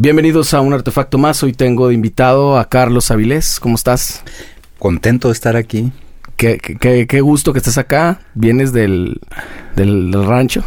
Bienvenidos a un artefacto más. Hoy tengo de invitado a Carlos Avilés. ¿Cómo estás? Contento de estar aquí. Qué, qué, qué gusto que estés acá. Vienes del, del, rancho.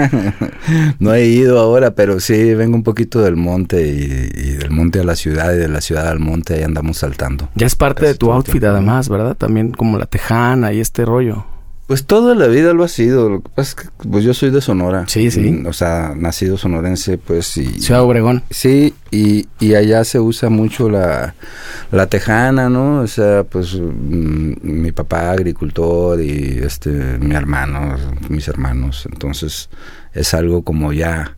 no he ido ahora, pero sí vengo un poquito del monte y, del monte a la ciudad y de la ciudad al monte. Ahí andamos saltando. Ya es parte de tu outfit, además, ¿verdad? También como la tejana y este rollo. Pues toda la vida lo ha sido. Lo que pasa es que pues yo soy de Sonora. Sí, sí. Mm, o sea, nacido sonorense, pues y... Ciudad Obregón. Sí, y, y allá se usa mucho la, la tejana, ¿no? O sea, pues mm, mi papá agricultor y este mi hermano, mis hermanos. Entonces es algo como ya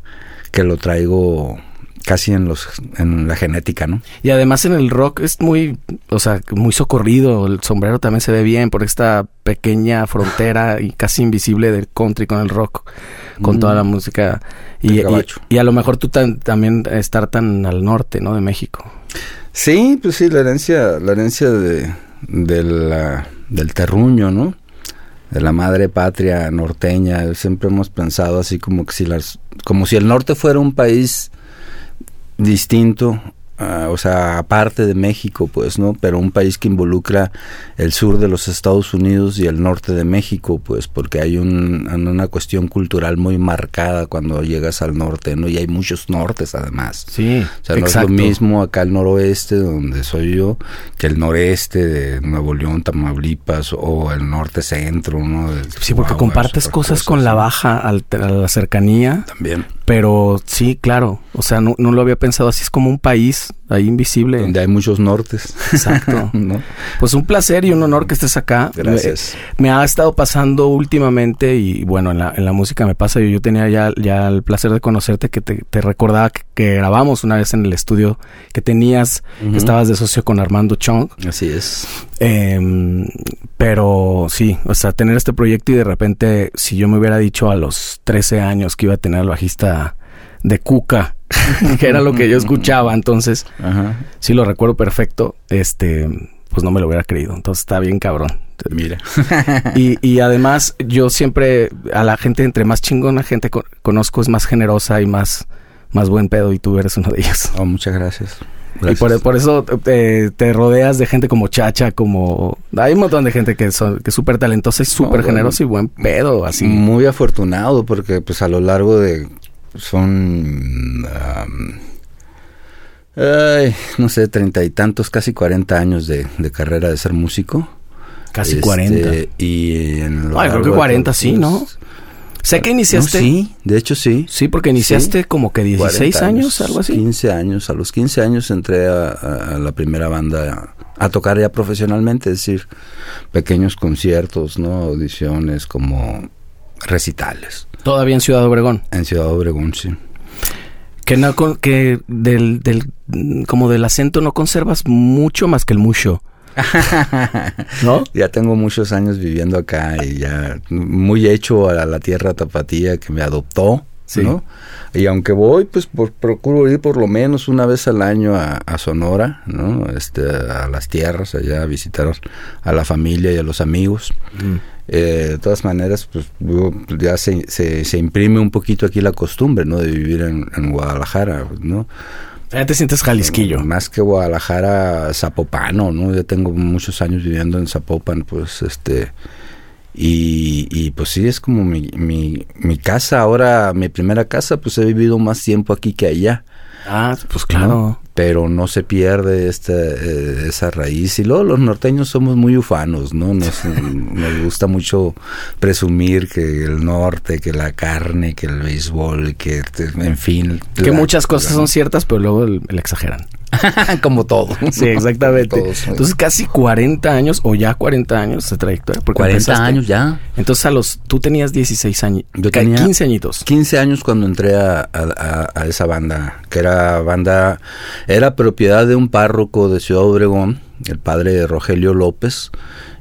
que lo traigo casi en los en la genética, ¿no? Y además en el rock es muy, o sea, muy socorrido, el sombrero también se ve bien por esta pequeña frontera y casi invisible del country con el rock, con toda la mm. música y, y, a lo mejor tú también estar tan al norte, ¿no? De México. Sí, pues sí, la herencia, la herencia de, del terruño, ¿no? de la madre patria norteña. Siempre hemos pensado así como que si las, como si el norte fuera un país distinto Ah, o sea, aparte de México, pues, ¿no? Pero un país que involucra el sur de los Estados Unidos y el norte de México, pues, porque hay un, una cuestión cultural muy marcada cuando llegas al norte, ¿no? Y hay muchos nortes, además. Sí, O sea, no es lo mismo acá el noroeste, donde soy yo, que el noreste de Nuevo León, Tamaulipas, o el norte centro, ¿no? sí, porque compartes cosas con la baja, a la cercanía. También. Pero sí, claro, o sea, no, no lo había pensado así, es como un país ahí invisible. Donde hay muchos nortes. Exacto. Pues un placer y un honor que estés acá. Gracias. Me, ha estado pasando últimamente y bueno, en la, en la música me pasa, yo, yo tenía ya, ya el placer de conocerte, que te, te recordaba que, grabamos una vez en el estudio que tenías, que estabas de socio con Armando Chong. Así es. Em, pero sí, o sea, tener este proyecto y de repente, si yo me hubiera dicho a los 13 años que iba a tener al bajista de Cuca, que era lo que yo escuchaba, entonces sí lo recuerdo perfecto, este, pues no me lo hubiera creído, entonces está bien cabrón. Mira. y, y además yo siempre, a la gente, entre más chingona gente conozco, es más generosa y más, más buen pedo y tú eres uno de ellos. Oh, muchas gracias. Y por, eso te, rodeas de gente como Chacha, como... Hay un montón de gente que, son, que es súper talentosa y súper generosa y buen pedo, así. Muy afortunado porque pues a lo largo de son, no sé, treinta y tantos, casi cuarenta años de, carrera de ser músico. Casi este, cuarenta. Y en Ay, creo que cuarenta, sí, ¿no? Sé que iniciaste. sí, de hecho sí. Sí, porque iniciaste como que 16 años, algo así. 15 años. A los 15 años entré a, la primera banda a, tocar ya profesionalmente, es decir, pequeños conciertos, ¿no? Audiciones como recitales. Todavía en Ciudad Obregón. En Ciudad Obregón, sí. Que no que del, del como del acento no conservas mucho más que el mucho. ¿No? Ya tengo muchos años viviendo acá y ya muy hecho a la tierra tapatía que me adoptó, ¿no? Y aunque voy, pues procuro ir por lo menos una vez al año a, Sonora, ¿no? Este, a las tierras, allá a visitar a la familia y a los amigos. Mm. Eh, de todas maneras, pues ya se, se, imprime un poquito aquí la costumbre, ¿no? De vivir en, Guadalajara, ¿no? Ya te sientes jalisquillo. Más que Guadalajara, Zapopano, ¿no? Ya tengo muchos años viviendo en Zapopan, pues, este... Y, y pues sí, es como mi, mi, mi casa, ahora mi primera casa, pues he vivido más tiempo aquí que allá. Ah, pues claro pero no se pierde esta, eh, esa raíz. Y luego los norteños somos muy ufanos, ¿no? Nos, nos gusta mucho presumir que el norte, que la carne, que el béisbol, que en fin. Que muchas cosas son ciertas, pero luego le exageran. Como todo. Sí, exactamente. Entonces, casi 40 años, o ya 40 años de trayectoria. 40 años ya. Entonces, a los, tú tenías 16 años. Yo tenía 15 añitos. 15 años cuando entré a, a, esa banda, que era banda, era propiedad de un párroco de Ciudad Obregón, el padre Rogelio López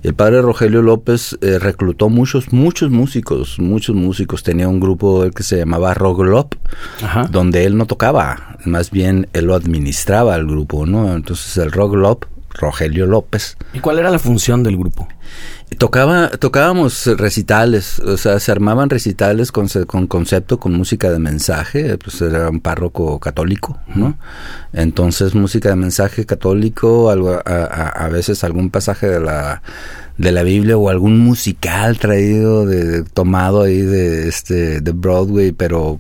el padre Rogelio López eh, reclutó muchos, muchos músicos, muchos músicos. Tenía un grupo que se llamaba Roglop, donde él no tocaba, más bien él lo administraba al grupo, ¿no? Entonces el Roglop Rogelio López. ¿Y cuál era la función del grupo? Tocaba, tocábamos recitales, o sea, se armaban recitales con, con concepto, con música de mensaje, pues era un párroco católico, ¿no? Entonces, música de mensaje católico, algo, a, a, veces algún pasaje de la, de la Biblia o algún musical traído, de, tomado ahí de, este, de Broadway, pero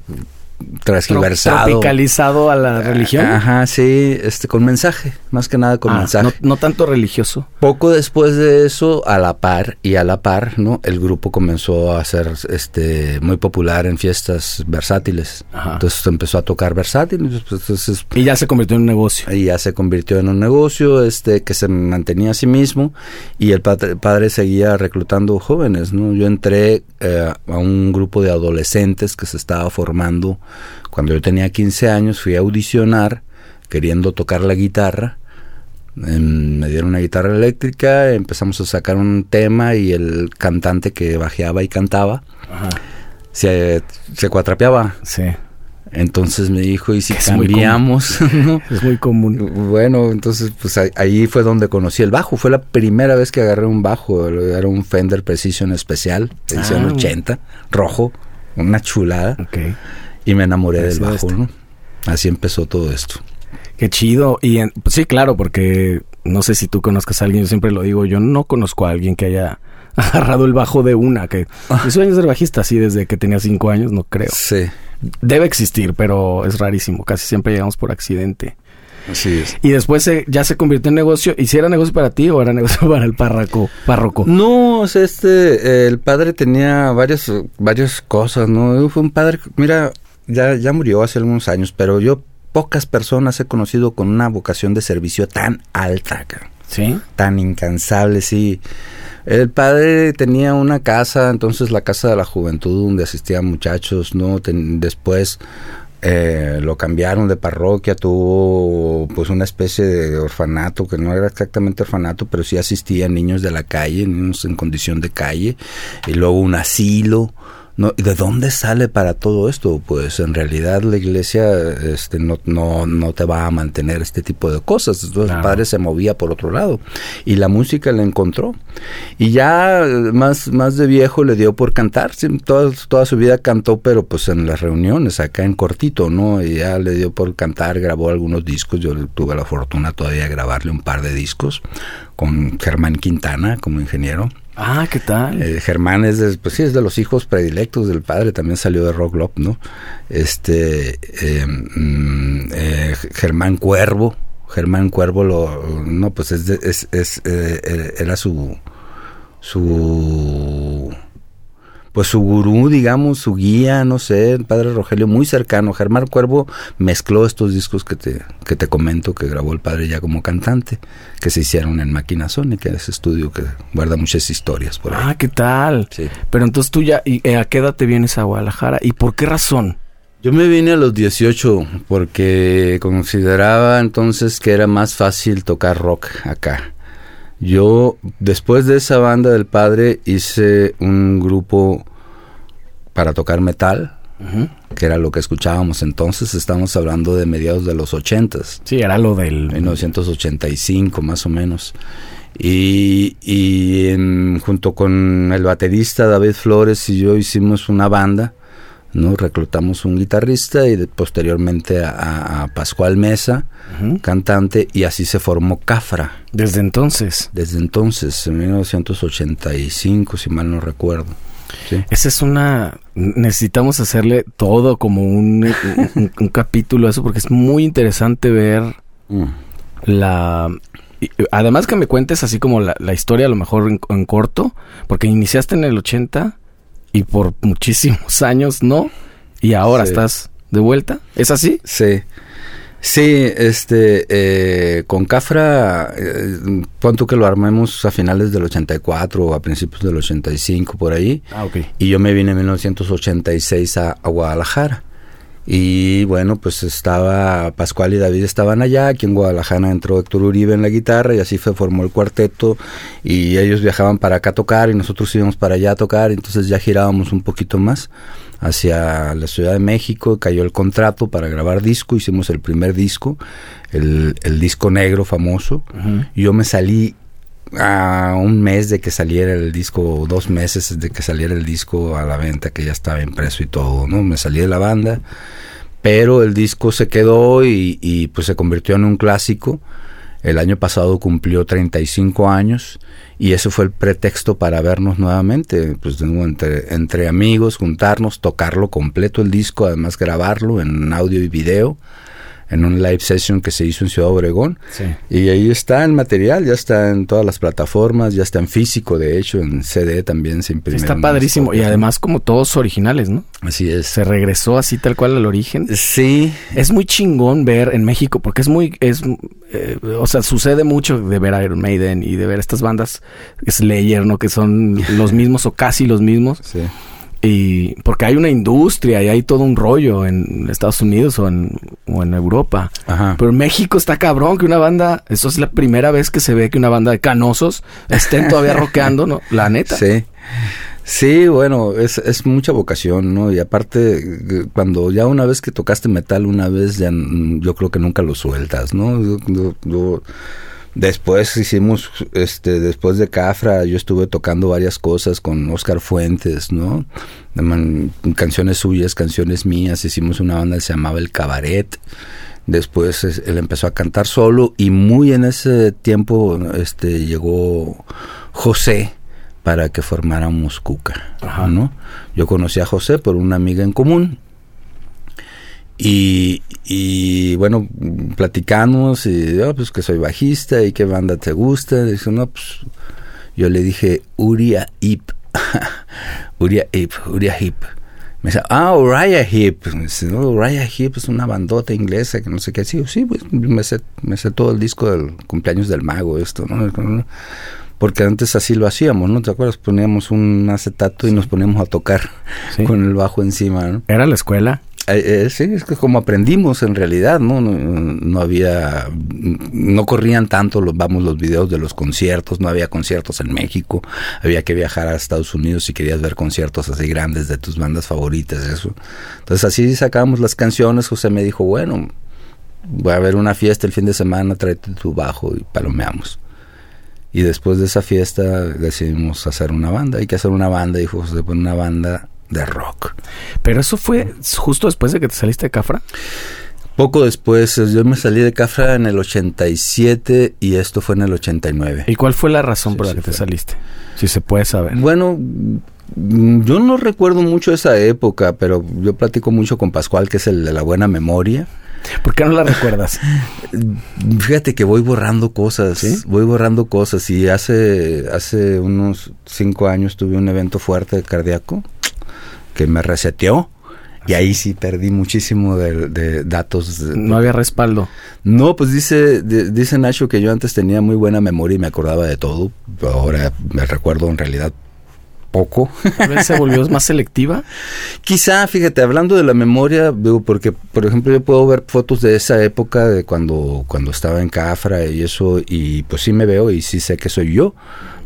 transgiversado. Tropicalizado a la religión. Ajá, sí, este, con mensaje, más que nada con Ah, mensaje. No, no tanto religioso. Poco después de eso, a la par y a la par, ¿no? El grupo comenzó a ser este muy popular en fiestas versátiles. Ajá. Entonces empezó a tocar versátiles, pues, entonces Y ya se convirtió en un negocio. y ya se convirtió en un negocio este que se mantenía a sí mismo y el padre, padre seguía reclutando jóvenes, ¿no? Yo entré eh, a un grupo de adolescentes que se estaba formando cuando yo tenía 15 años, fui a audicionar queriendo tocar la guitarra. Em, me dieron una guitarra eléctrica, empezamos a sacar un tema y el cantante que bajeaba y cantaba Ajá. se, se cuatrapeaba. Sí. Entonces me dijo, ¿y si Es muy cambiamos? ¿no? Es muy común. Bueno, entonces pues ahí, fue donde conocí el bajo. Fue la primera vez que agarré un bajo. Era un Fender Precision especial, edición Ah. 80, rojo, una chulada. Ok. Y me enamoré del bajo, este. ¿no? Así empezó todo esto. Qué chido. Y en- pues sí, claro, porque no sé si tú conozcas a alguien, yo siempre lo digo, yo no conozco a alguien que haya agarrado el bajo de una, que Ah. mi sueño es ser bajista así desde que tenía cinco años, no creo. Sí, Debe existir, pero es rarísimo, casi siempre llegamos por accidente. así es. Y después se- ya se convirtió en negocio, ¿y si era negocio para ti o era negocio para el párroco? párroco? No, o sea, este, eh, el padre tenía varias, varias cosas, ¿no? Fue un padre, mira, ya, ya murió hace algunos años, pero yo pocas personas he conocido con una vocación de servicio tan alta. ¿Sí? tan incansable, sí. El padre tenía una casa, entonces la casa de la juventud donde asistían muchachos, ¿no? Ten- después eh, lo cambiaron de parroquia, tuvo pues una especie de orfanato, que no era exactamente orfanato, pero sí asistían niños de la calle, niños en condición de calle, y luego un asilo. ¿No? ¿Y de dónde sale para todo esto? Pues en realidad la iglesia este, no, no, no te va a mantener este tipo de cosas. Entonces Claro. el padre se movía por otro lado. Y la música la encontró. Y ya más, más de viejo le dio por cantar. Sí, toda, toda su vida cantó, pero pues en las reuniones, acá en cortito, ¿no? Y ya le dio por cantar, grabó algunos discos. Yo tuve la fortuna todavía de grabarle un par de discos con Germán Quintana como ingeniero. Ah, ¿qué tal? Eh, Germán es de, pues sí, es de los hijos predilectos del padre, también salió de Rock Lop, ¿no? Este, eh, mm, eh, Germán Cuervo, Germán Cuervo lo, no, pues es, de- es, es, era su, su, pues su gurú, digamos, su guía, no sé, el padre Rogelio, muy cercano. Germán Cuervo mezcló estos discos que te, que te comento que grabó el padre ya como cantante, que se hicieron en Máquina Sónica, ese estudio que guarda muchas historias por ahí. Ah, ¿qué tal? Sí. Pero entonces tú ya, ¿y eh, a qué edad te vienes a Guadalajara? ¿Y por qué razón? Yo me vine a los 18 porque consideraba entonces que era más fácil tocar rock acá. Yo, después de esa banda del padre, hice un grupo para tocar metal, que era lo que escuchábamos entonces. Estamos hablando de mediados de los 80s. Sí, era lo del... 1985 más o menos. Y, y en- junto con el baterista David Flores y yo hicimos una banda, ¿no? Reclutamos un guitarrista y de- posteriormente a, a Pascual Mesa, cantante, y así se formó Cafra. Desde entonces. Desde entonces, en 1985, si mal no recuerdo. ¿sí? Esa es una... Necesitamos hacerle todo como un, un, un capítulo a eso porque es muy interesante ver Mm. la... Además que me cuentes así como la, la historia a lo mejor en, en corto, porque iniciaste en el 80 y por muchísimos años no, y ahora Sí. estás de vuelta. ¿Es así? Sí. Sí, este, eh, con Cafra, eh, pon tú que lo armemos a finales del 84 o a principios del 85 por ahí, Ah, ok. y yo me vine en 1986 a, a Guadalajara. Y bueno, pues estaba Pascual y David estaban allá, aquí en Guadalajara entró Héctor Uribe en la guitarra y así se formó el cuarteto y ellos viajaban para acá a tocar y nosotros íbamos para allá a tocar, entonces ya girábamos un poquito más hacia la Ciudad de México, cayó el contrato para grabar disco, hicimos el primer disco, el, el disco negro famoso, y yo me salí a un mes de que saliera el disco, dos meses de que saliera el disco a la venta, que ya estaba impreso y todo, ¿no? Me salí de la banda, pero el disco se quedó y, y pues se convirtió en un clásico. El año pasado cumplió 35 años y eso fue el pretexto para vernos nuevamente, pues entre, entre amigos, juntarnos, tocarlo completo el disco, además grabarlo en audio y video en un live session que se hizo en Ciudad Obregón. Y ahí está el material, ya está en todas las plataformas, ya está en físico, de hecho, en CD también se imprimió. Está padrísimo y además como todos originales, ¿no? Así es. Se regresó así tal cual al origen. Sí. Es muy chingón ver en México porque es muy, es, eh, o sea, sucede mucho de ver Iron Maiden y de ver estas bandas Slayer, ¿no? Que son los mismos o casi los mismos. Sí. Y porque hay una industria y hay todo un rollo en Estados Unidos o en, o en Europa. Ajá. Pero en México está cabrón que una banda, eso es la primera vez que se ve que una banda de canosos estén todavía rockeando, ¿no? La neta. Sí. Sí, bueno, es, es mucha vocación, ¿no? Y aparte, cuando ya una vez que tocaste metal, una vez ya yo creo que nunca lo sueltas, ¿no? Yo, yo, yo Después hicimos, este, después de Cafra, yo estuve tocando varias cosas con Oscar Fuentes, ¿no? Canciones suyas, canciones mías. Hicimos una banda que se llamaba El Cabaret. Después él empezó a cantar solo y muy en ese tiempo, este, llegó José para que formáramos Cuca, ¿no? Yo conocí a José por una amiga en común y, y bueno, platicamos y yo, pues que soy bajista y qué banda te gusta. Dice, no, pues yo le dije Uria Hip. Uria Hip, Uria Hip. Me dice, ah, Uriah Heep. Me dice, no, Uriah Heep es una bandota inglesa que no sé qué. Sí, sí, pues me sé, me sé todo el disco del cumpleaños del mago, esto, ¿no? Porque antes así lo hacíamos, ¿no? ¿Te acuerdas? Poníamos un acetato y nos poníamos a tocar Sí. con el bajo encima, ¿no? Era la escuela. Eh, eh, sí, es que como aprendimos en realidad, ¿no? No, había, no corrían tanto los, vamos, los videos de los conciertos, no había conciertos en México, había que viajar a Estados Unidos si querías ver conciertos así grandes de tus bandas favoritas, eso. Entonces así sacábamos las canciones, José me dijo, bueno, voy a ver una fiesta el fin de semana, tráete tu bajo y palomeamos. Y después de esa fiesta decidimos hacer una banda, hay que hacer una banda, dijo José, pues una banda de rock. Pero eso fue justo después de que te saliste de Cafra. Poco después, eh, yo me salí de Cafra en el 87 y esto fue en el 89. ¿Y cuál fue la razón Sí, por la sí que te saliste? Si se puede saber. Bueno, mm, yo no recuerdo mucho esa época, pero yo platico mucho con Pascual, que es el de la buena memoria. ¿Por qué no la recuerdas? Fíjate que voy borrando cosas, ¿Sí? voy borrando cosas y hace, hace unos cinco años tuve un evento fuerte cardíaco que me reseteó y ahí sí perdí muchísimo de, de datos. de- No había respaldo. No, pues dice, di- dice Nacho que yo antes tenía muy buena memoria y me acordaba de todo. Ahora me recuerdo en realidad poco. A se volvió más selectiva. Quizá, fíjate, hablando de la memoria, digo, porque, por ejemplo, yo puedo ver fotos de esa época, de cuando, cuando estaba en Cafra y eso, y pues sí me veo y sí sé que soy yo,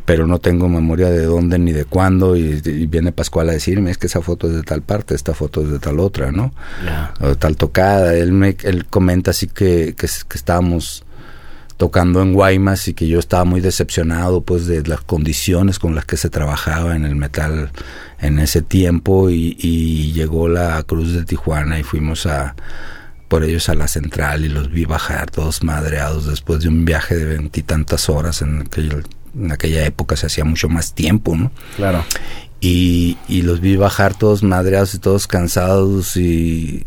pero no tengo memoria de dónde ni de cuándo, y, y viene Pascual a decirme, es que esa foto es de tal parte, esta foto es de tal otra, ¿no? o tal tocada. Él me él comenta así que, que, que estábamos tocando en Guaymas y que yo estaba muy decepcionado pues de las condiciones con las que se trabajaba en el metal en ese tiempo y, y llegó la Cruz de Tijuana y fuimos a por ellos a la central y los vi bajar todos madreados después de un viaje de veintitantas horas en aquel- en aquella época se hacía mucho más tiempo, ¿no? Claro. y, y los vi bajar todos madreados y todos cansados y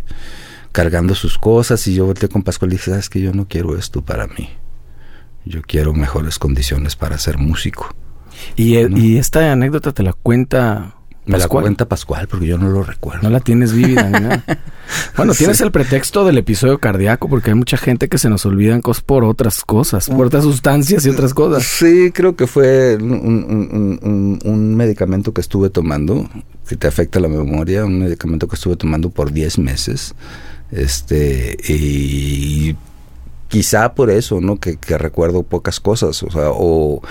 cargando sus cosas y yo volteé con Pascual y dije, sabes que yo no quiero esto para mí. Yo quiero mejores condiciones para ser músico. Y, eh, ¿No? y esta anécdota te la cuenta Me Pascual. la cuenta Pascual porque yo no lo recuerdo. No la tienes vívida nada. Bueno, tienes Sí. el pretexto del episodio cardíaco porque hay mucha gente que se nos olvidan cosas por otras cosas, por otras sustancias y otras cosas. Sí, creo que fue un, un- un- un- un medicamento que estuve tomando que te afecta la memoria, un medicamento que estuve tomando por 10 meses. Este, y quizá por eso, ¿no? Que, que recuerdo pocas cosas, o sea, o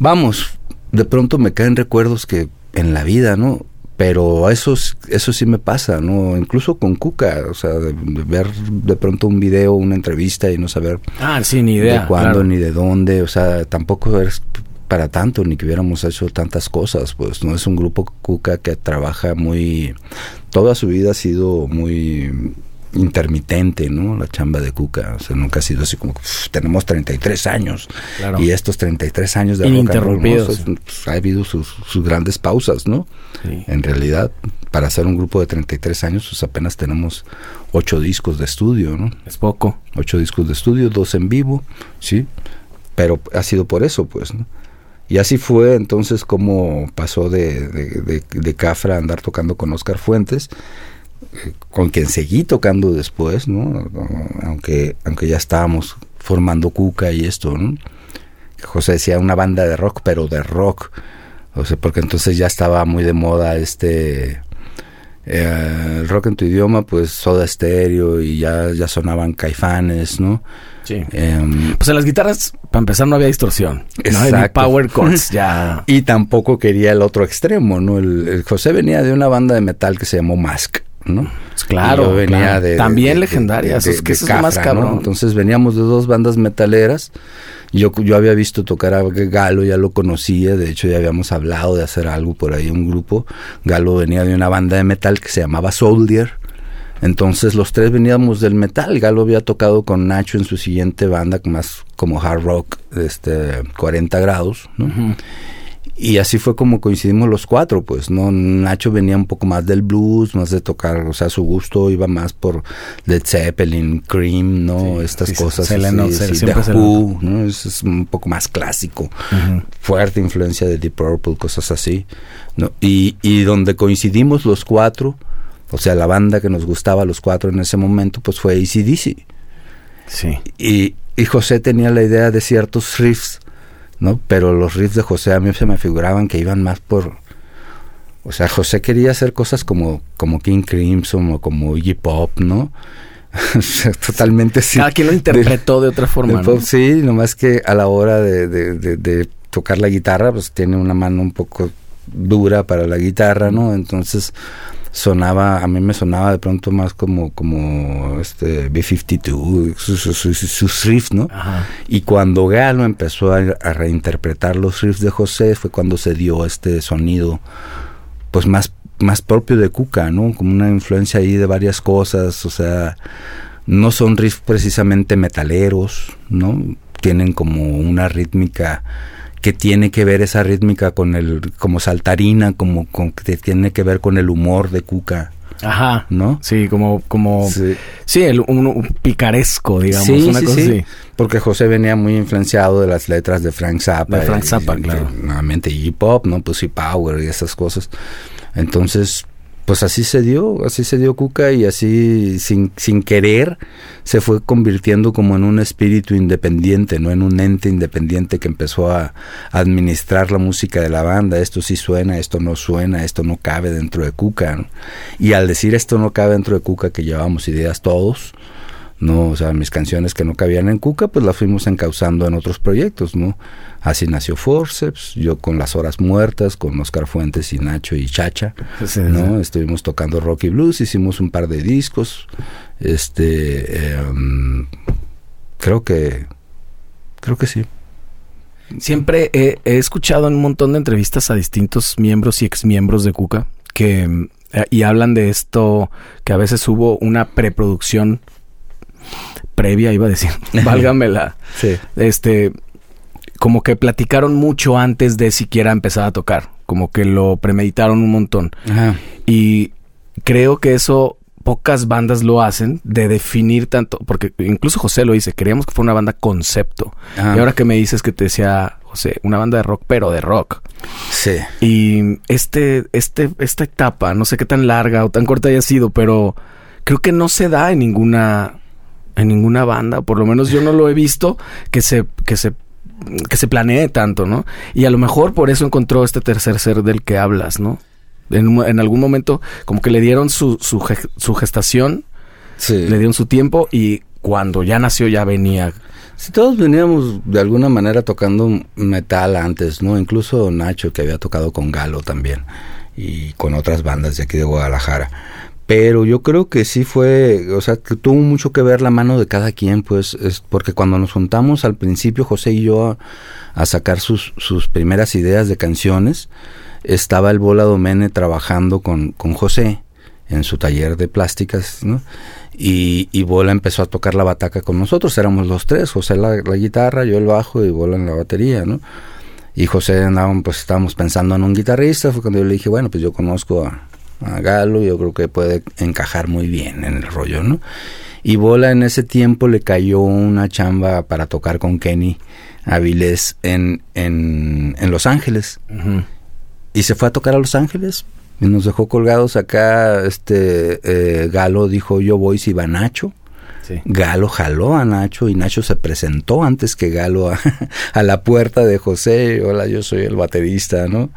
vamos, de pronto me caen recuerdos que en la vida, ¿no? pero eso, eso sí me pasa, ¿no? Incluso con Cuca, o sea, de, ver de pronto un video, una entrevista y no saber ah, sí, ni idea, de cuándo ni de dónde, o sea, tampoco es para tanto ni que hubiéramos hecho tantas cosas, pues no es un grupo Cuca que trabaja muy, toda su vida ha sido muy intermitente, ¿no? La chamba de Cuca, o sea, nunca ha sido así como, tenemos 33 años y estos 33 años de rock and roll, pues, ha habido sus, grandes pausas, ¿no? En realidad, para hacer un grupo de 33 años, pues apenas tenemos ocho discos de estudio, ¿no? Es poco. Ocho discos de estudio, dos en vivo, sí, pero ha sido por eso, pues, ¿no? Y así fue entonces como pasó de, de, de Cafra a andar tocando con Oscar Fuentes con quien seguí tocando después, ¿no? Aunque, aunque ya estábamos formando Cuca y esto, ¿no? José decía una banda de rock, pero de rock. O sea, porque entonces ya estaba muy de moda este eh, rock en tu idioma, pues Soda Stereo y ya, ya sonaban caifanes, ¿no? Sí. Em, pues en las guitarras, para empezar, no había distorsión. Exacto. power chords, ya. y tampoco quería el otro extremo, ¿no? el, José venía de una banda de metal que se llamó Mask. ¿No? Pues claro, venía de también legendarias, es que eso es más cabrón. Entonces veníamos de dos bandas metaleras. Yo, yo había visto tocar a Galo, ya lo conocía, de hecho ya habíamos hablado de hacer algo por ahí, un grupo. Galo venía de una banda de metal que se llamaba Soldier. Entonces los tres veníamos del metal. Galo había tocado con Nacho en su siguiente banda, más como hard rock, este 40 grados, ¿no? Y así fue como coincidimos los cuatro, pues, ¿no? Nacho venía un poco más del blues, más de tocar, o sea, su gusto iba más por Led Zeppelin, Cream, ¿no? Estas cosas. Se le ¿no? Es, un poco más clásico. Fuerte influencia de Deep Purple, cosas así, ¿no? Y, y donde coincidimos los cuatro, o sea, la banda que nos gustaba los cuatro en ese momento, pues fue ACDC. Sí. Y, y José tenía la idea de ciertos riffs ¿no? Pero los riffs de José a mí se me figuraban que iban más por... O sea, José quería hacer cosas como, como King Crimson o como Iggy Pop, ¿no? Totalmente sí. Cada quien lo interpretó de, otra forma, ¿no? sí, nomás que a la hora de, de, de, tocar la guitarra, pues tiene una mano un poco dura para la guitarra, ¿no? Entonces sonaba, a mí me sonaba de pronto más como, como este B-52, sus, riffs, ¿no? Y cuando Galo empezó a, reinterpretar los riffs de José, fue cuando se dio este sonido, pues más, más propio de Cuca, ¿no? Como una influencia ahí de varias cosas, o sea, no son riffs precisamente metaleros, ¿no? Tienen como una rítmica que tiene que ver esa rítmica con el, como saltarina, como con, que tiene que ver con el humor de Cuca. Ajá. ¿No? Sí, como, como, sí, el, un, picaresco, digamos, sí, una cosa sí. Porque José venía muy influenciado de las letras de Frank Zappa. De Frank Zappa, claro. nuevamente hip hop, ¿no? Pussy Power y esas cosas. Entonces, pues así se dio, así se dio Cuca y así sin, sin querer se fue convirtiendo como en un espíritu independiente, no en un ente independiente que empezó a, administrar la música de la banda, esto sí suena, esto no suena, esto no cabe dentro de Cuca. Y al decir esto no cabe dentro de Cuca, que llevamos ideas todos, no, o sea, mis canciones que no cabían en Cuca, pues las fuimos encauzando en otros proyectos, ¿no? Así nació Forceps, yo con Las Horas Muertas, con Oscar Fuentes y Nacho y Chacha, ¿no? Estuvimos tocando rock y blues, hicimos un par de discos, este, em, creo que, creo que sí. Siempre he, escuchado en un montón de entrevistas a distintos miembros y exmiembros de Cuca que eh, y hablan de esto que a veces hubo una preproducción previa, iba a decir, válgamela. sí. Este, como que platicaron mucho antes de siquiera empezar a tocar, como que lo premeditaron un montón. Y creo que eso pocas bandas lo hacen de definir tanto, porque incluso José lo dice, queríamos que fuera una banda concepto. Y ahora que me dices que te decía, José, una banda de rock, pero de rock. Sí. Y este, este, esta etapa, no sé qué tan larga o tan corta haya sido, pero creo que no se da en ninguna, en ninguna banda, por lo menos yo no lo he visto que se, que se que se planee tanto, ¿no? Y a lo mejor por eso encontró este tercer ser del que hablas, ¿no? En, en algún momento como que le dieron su, su, su gestación, le dieron su tiempo y cuando ya nació ya venía. Si todos veníamos de alguna manera tocando metal antes, ¿no? Incluso Nacho que había tocado con Galo también. y con otras bandas de aquí de Guadalajara. Pero yo creo que sí fue, o sea, que tuvo mucho que ver la mano de cada quien, pues, es porque cuando nos juntamos al principio, José y yo, a, sacar sus, sus primeras ideas de canciones, estaba el Bola Domene trabajando con, con José en su taller de plásticas, ¿no? Y, y, Bola empezó a tocar la bataca con nosotros, éramos los tres, José la, guitarra, yo el bajo y Bola en la batería, ¿no? Y José andaban, pues estábamos pensando en un guitarrista, fue cuando yo le dije, bueno, pues yo conozco a, a Galo, yo creo que puede encajar muy bien en el rollo, ¿no? Y Bola en ese tiempo le cayó una chamba para tocar con Kenny Avilés en, en, en Los Ángeles. Y se fue a tocar a Los Ángeles, y nos dejó colgados acá, este, eh, Galo dijo, yo voy si va Nacho. Galo jaló a Nacho y Nacho se presentó antes que Galo a, la puerta de José. Hola, yo soy el baterista, ¿no?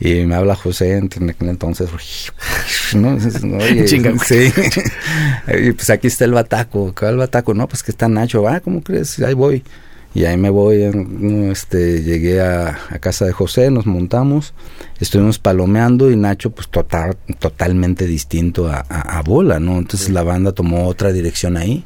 Y me habla José en aquel entonces. ¿no? Oye, sí. y pues aquí está el bataco. ¿Cuál el bataco? No, pues que está Nacho. Ah, ¿cómo crees? Ahí voy. Y ahí me voy, este, llegué a, casa de José, nos montamos, estuvimos palomeando y Nacho pues total, totalmente distinto a, Bola, ¿no? Entonces la banda tomó otra dirección ahí.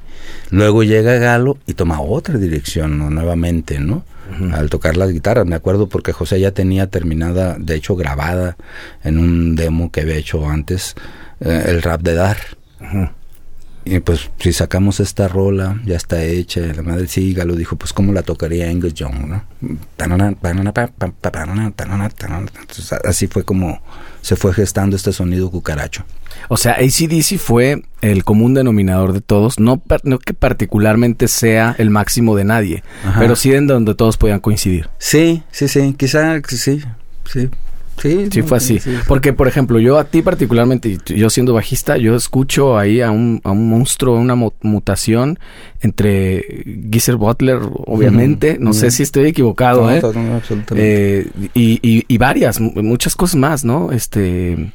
Luego llega Galo y toma otra dirección ¿no? nuevamente, ¿no? Al tocar las guitarras, me acuerdo porque José ya tenía terminada, de hecho grabada en un demo que había hecho antes, eh, el rap de Dar. Y pues si sacamos esta rola, ya está hecha, la madre sí, Galo dijo, pues cómo la tocaría Angus Young, ¿no? así fue como se fue gestando este sonido cucaracho. O sea, ACDC fue el común denominador de todos, no, no que particularmente sea el máximo de nadie, pero sí en donde todos podían coincidir. Sí, sí, sí, quizá sí, sí, Sí, sí fue así. Porque, por ejemplo, yo a ti particularmente, yo siendo bajista, yo escucho ahí a un, a un monstruo, una mutación entre Geezer Butler, obviamente. no sé si estoy equivocado, ¿eh? eh y, y, y, varias, muchas cosas más, ¿no? Este...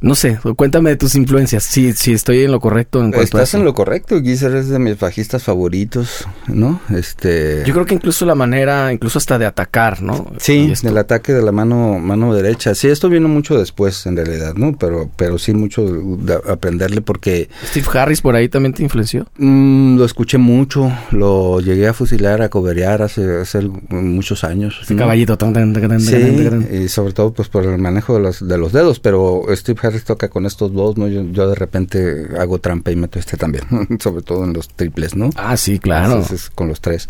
No sé, cuéntame de tus influencias, si, si estoy en lo correcto en cuanto Estás en lo correcto, Geezer es de mis bajistas favoritos, ¿no? Este... Yo creo que incluso la manera, incluso hasta de atacar, ¿no? Sí, el ataque de la mano mano derecha. Sí, esto vino mucho después, en realidad, ¿no? Pero pero sí mucho de aprenderle porque... ¿Steve Harris por ahí también te influenció? Mm, lo escuché mucho, lo llegué a fusilar, a coberear hace, hace muchos años. Ese caballito tan, tan, tan, sí, y sobre todo pues por el manejo de los, de los dedos, pero Steve Harris toca con estos dos, ¿no? Yo, de repente hago trampa y meto este también, sobre todo en los triples, ¿no? Ah, sí, claro. con los tres.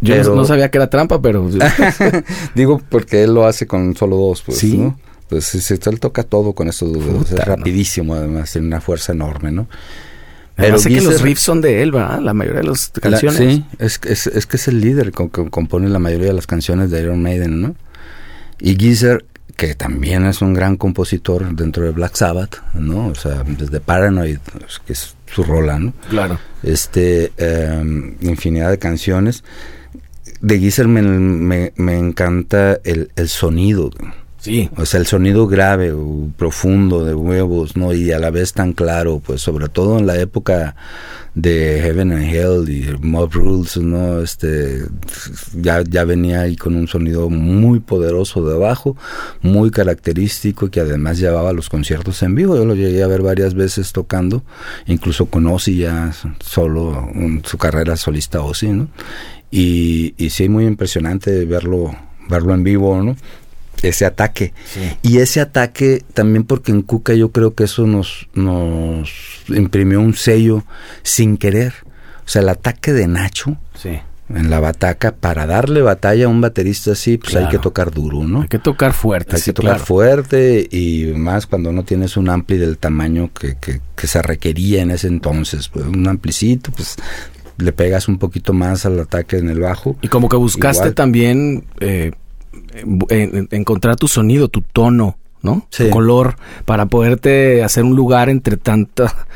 Yo no sabía que era trampa, pero... Digo porque él lo hace con solo dos, pues, ¿Sí? ¿no? Pues sí, él toca todo con estos dos Es rapidísimo, además, tiene una fuerza enorme, ¿no? Pero sé que los riffs son de él, ¿verdad? La mayoría de las canciones. sí, es, es, es, que es el líder que compone la mayoría de las canciones de Iron Maiden, ¿no? Y Geezer que también es un gran compositor dentro de Black Sabbath, ¿no? O sea, desde Paranoid, pues, que es su rola, ¿no? Claro. Este, em, infinidad de canciones. De Geezer me, me, encanta el, el sonido, Sí. O sea, el sonido grave, profundo de huevos, ¿no? Y a la vez tan claro, pues sobre todo en la época de Heaven and Hell y Mob Rules, ¿no? Este, ya, ya venía ahí con un sonido muy poderoso de abajo, muy característico, que además llevaba los conciertos en vivo. Yo lo llegué a ver varias veces tocando, incluso con Ozzy ya solo, su carrera solista Ozzy, ¿no? Y, y sí, muy impresionante verlo, verlo en vivo, ¿no? Ese ataque. Y ese ataque también porque en Cuca yo creo que eso nos, nos imprimió un sello sin querer. O sea, el ataque de Nacho en la bataca, para darle batalla a un baterista así, pues hay que tocar duro, ¿no? Hay que tocar fuerte. Hay que tocar fuerte y más cuando no tienes un ampli del tamaño que, que, que se requería en ese entonces. Pues un amplicito, pues le pegas un poquito más al ataque en el bajo. Y como que buscaste también... Eh, encontrar tu sonido, tu tono, ¿no? Tu color para poderte hacer un lugar entre tanta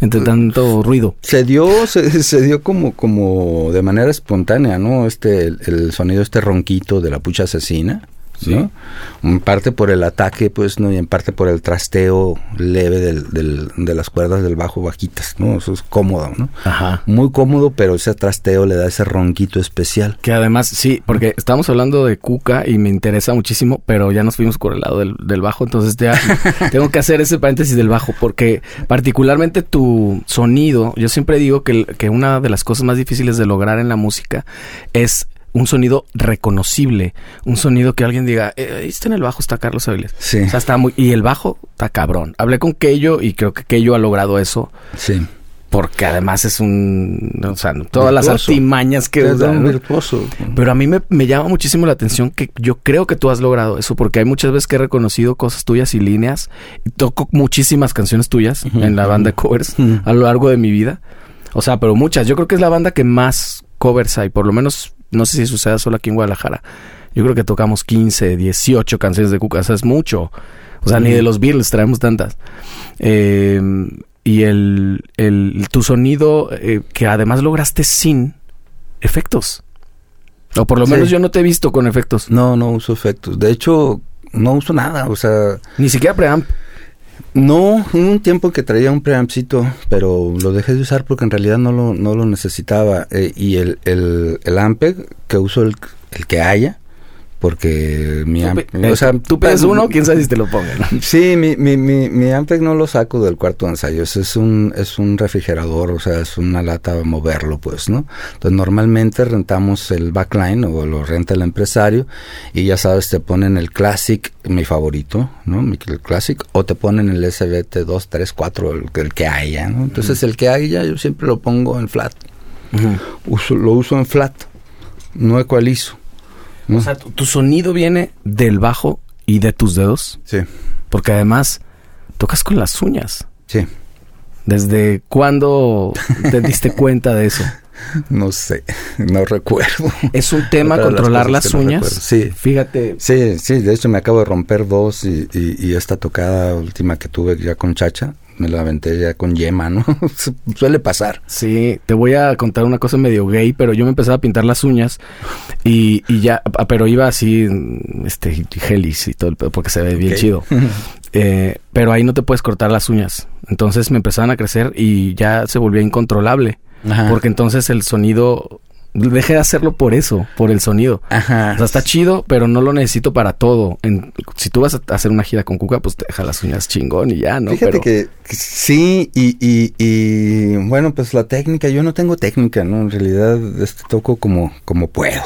entre tanto ruido. Se dio se, dio como como de manera espontánea, ¿no? Este el, sonido este ronquito de la pucha asesina ¿no? En parte por el ataque, pues, ¿no? Y en parte por el trasteo leve del, del, de las cuerdas del bajo bajitas, ¿no? Eso es cómodo, ¿no? Ajá. Muy cómodo, pero ese trasteo le da ese ronquito especial. Que además, sí, porque estamos hablando de Cuca y me interesa muchísimo, pero ya nos fuimos por el lado del, del bajo, entonces ya tengo que hacer ese paréntesis del bajo, porque particularmente tu sonido, yo siempre digo que, que una de las cosas más difíciles de lograr en la música es un sonido reconocible, un sonido que alguien diga, eh, está en el bajo, está Carlos Avilés. Sí. O sea, está muy... Y el bajo está cabrón. Hablé con Keyo y creo que Keyo ha logrado eso. Sí. Porque además es un... O sea, todas las artimañas que Es usa, un ¿no? virtuoso. Pero a mí me, me llama muchísimo la atención que yo creo que tú has logrado eso, porque hay muchas veces que he reconocido cosas tuyas y líneas. Y toco muchísimas canciones tuyas en la banda covers a lo largo de mi vida. O sea, pero muchas. Yo creo que es la banda que más covers hay, por lo menos, no sé si suceda solo aquí en Guadalajara. Yo creo que tocamos 15, 18 canciones de Cuca, o sea, es mucho. O sea, ni de los Beatles traemos tantas. Eh, y el, el, tu sonido, eh, que además lograste sin efectos. O por lo Sí. menos yo no te he visto con efectos. No, no uso efectos. De hecho, no uso nada. O sea, Ni siquiera preamp. No, hubo un tiempo que traía un preampcito, pero lo dejé de usar porque en realidad no lo, no lo necesitaba. Eh, y el, el, el Ampeg, que uso el, el que haya, porque mi Ampeg... pi- eh, tú pides uno, quién sabe si te lo pongan. Sí, mi, mi, mi, mi Ampeg no lo saco del cuarto de ensayos, es un, es un refrigerador, o sea, es una lata a moverlo, pues, ¿no? Entonces, normalmente rentamos el backline o lo renta el empresario y ya sabes, te ponen el Classic, mi favorito, ¿no? Mi, el Classic, o te ponen el SBT 2, 3, 4, el, el que haya, ¿no? Entonces, el que haya yo siempre lo pongo en flat, uso, lo uso en flat, no ecualizo. O sea, tu, tu sonido viene del bajo y de tus dedos, sí, porque además tocas con las uñas. sí, ¿Desde cuándo te diste cuenta de eso? no sé, no recuerdo. ¿Es un tema Otra de las controlar las no uñas? Sí. Fíjate, Sí, sí, de hecho me acabo de romper dos y, y- y esta tocada última que tuve ya con Chacha, me la aventé ya con yema, ¿no? Su- Suele pasar. Sí, te voy a contar una cosa medio gay, pero yo me empezaba a pintar las uñas y, y ya, ah, pero iba así, este, gelis y todo el pedo, porque se ve bien chido. Eh, pero ahí no te puedes cortar las uñas. Entonces me empezaban a crecer y ya se volvía incontrolable. Ajá. Porque entonces el sonido, dejé de hacerlo por eso, por el sonido. Ajá. O sea, está chido, pero no lo necesito para todo. En- si tú vas a hacer una gira con Cuca, pues te deja las uñas chingón y ya, ¿no? Fíjate Pero- que, que sí, y, y, y, bueno, pues la técnica, yo no tengo técnica, ¿no? En realidad este, toco como, como puedo.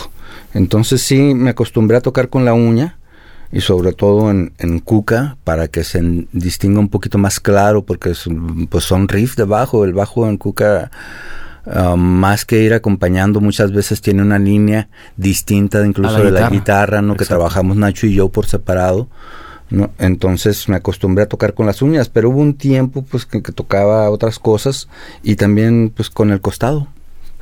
Entonces sí me acostumbré a tocar con la uña y sobre todo en, en cuca para que se distinga un poquito más claro porque es, un- pues son riffs de bajo, el bajo en cuca ah, más que ir acompañando muchas veces tiene una línea distinta de incluso la de la guitarra. ¿no? Que trabajamos Nacho y yo por separado. ¿no? Entonces me acostumbré a tocar con las uñas, pero hubo un tiempo pues que, que tocaba otras cosas y también pues con el costado,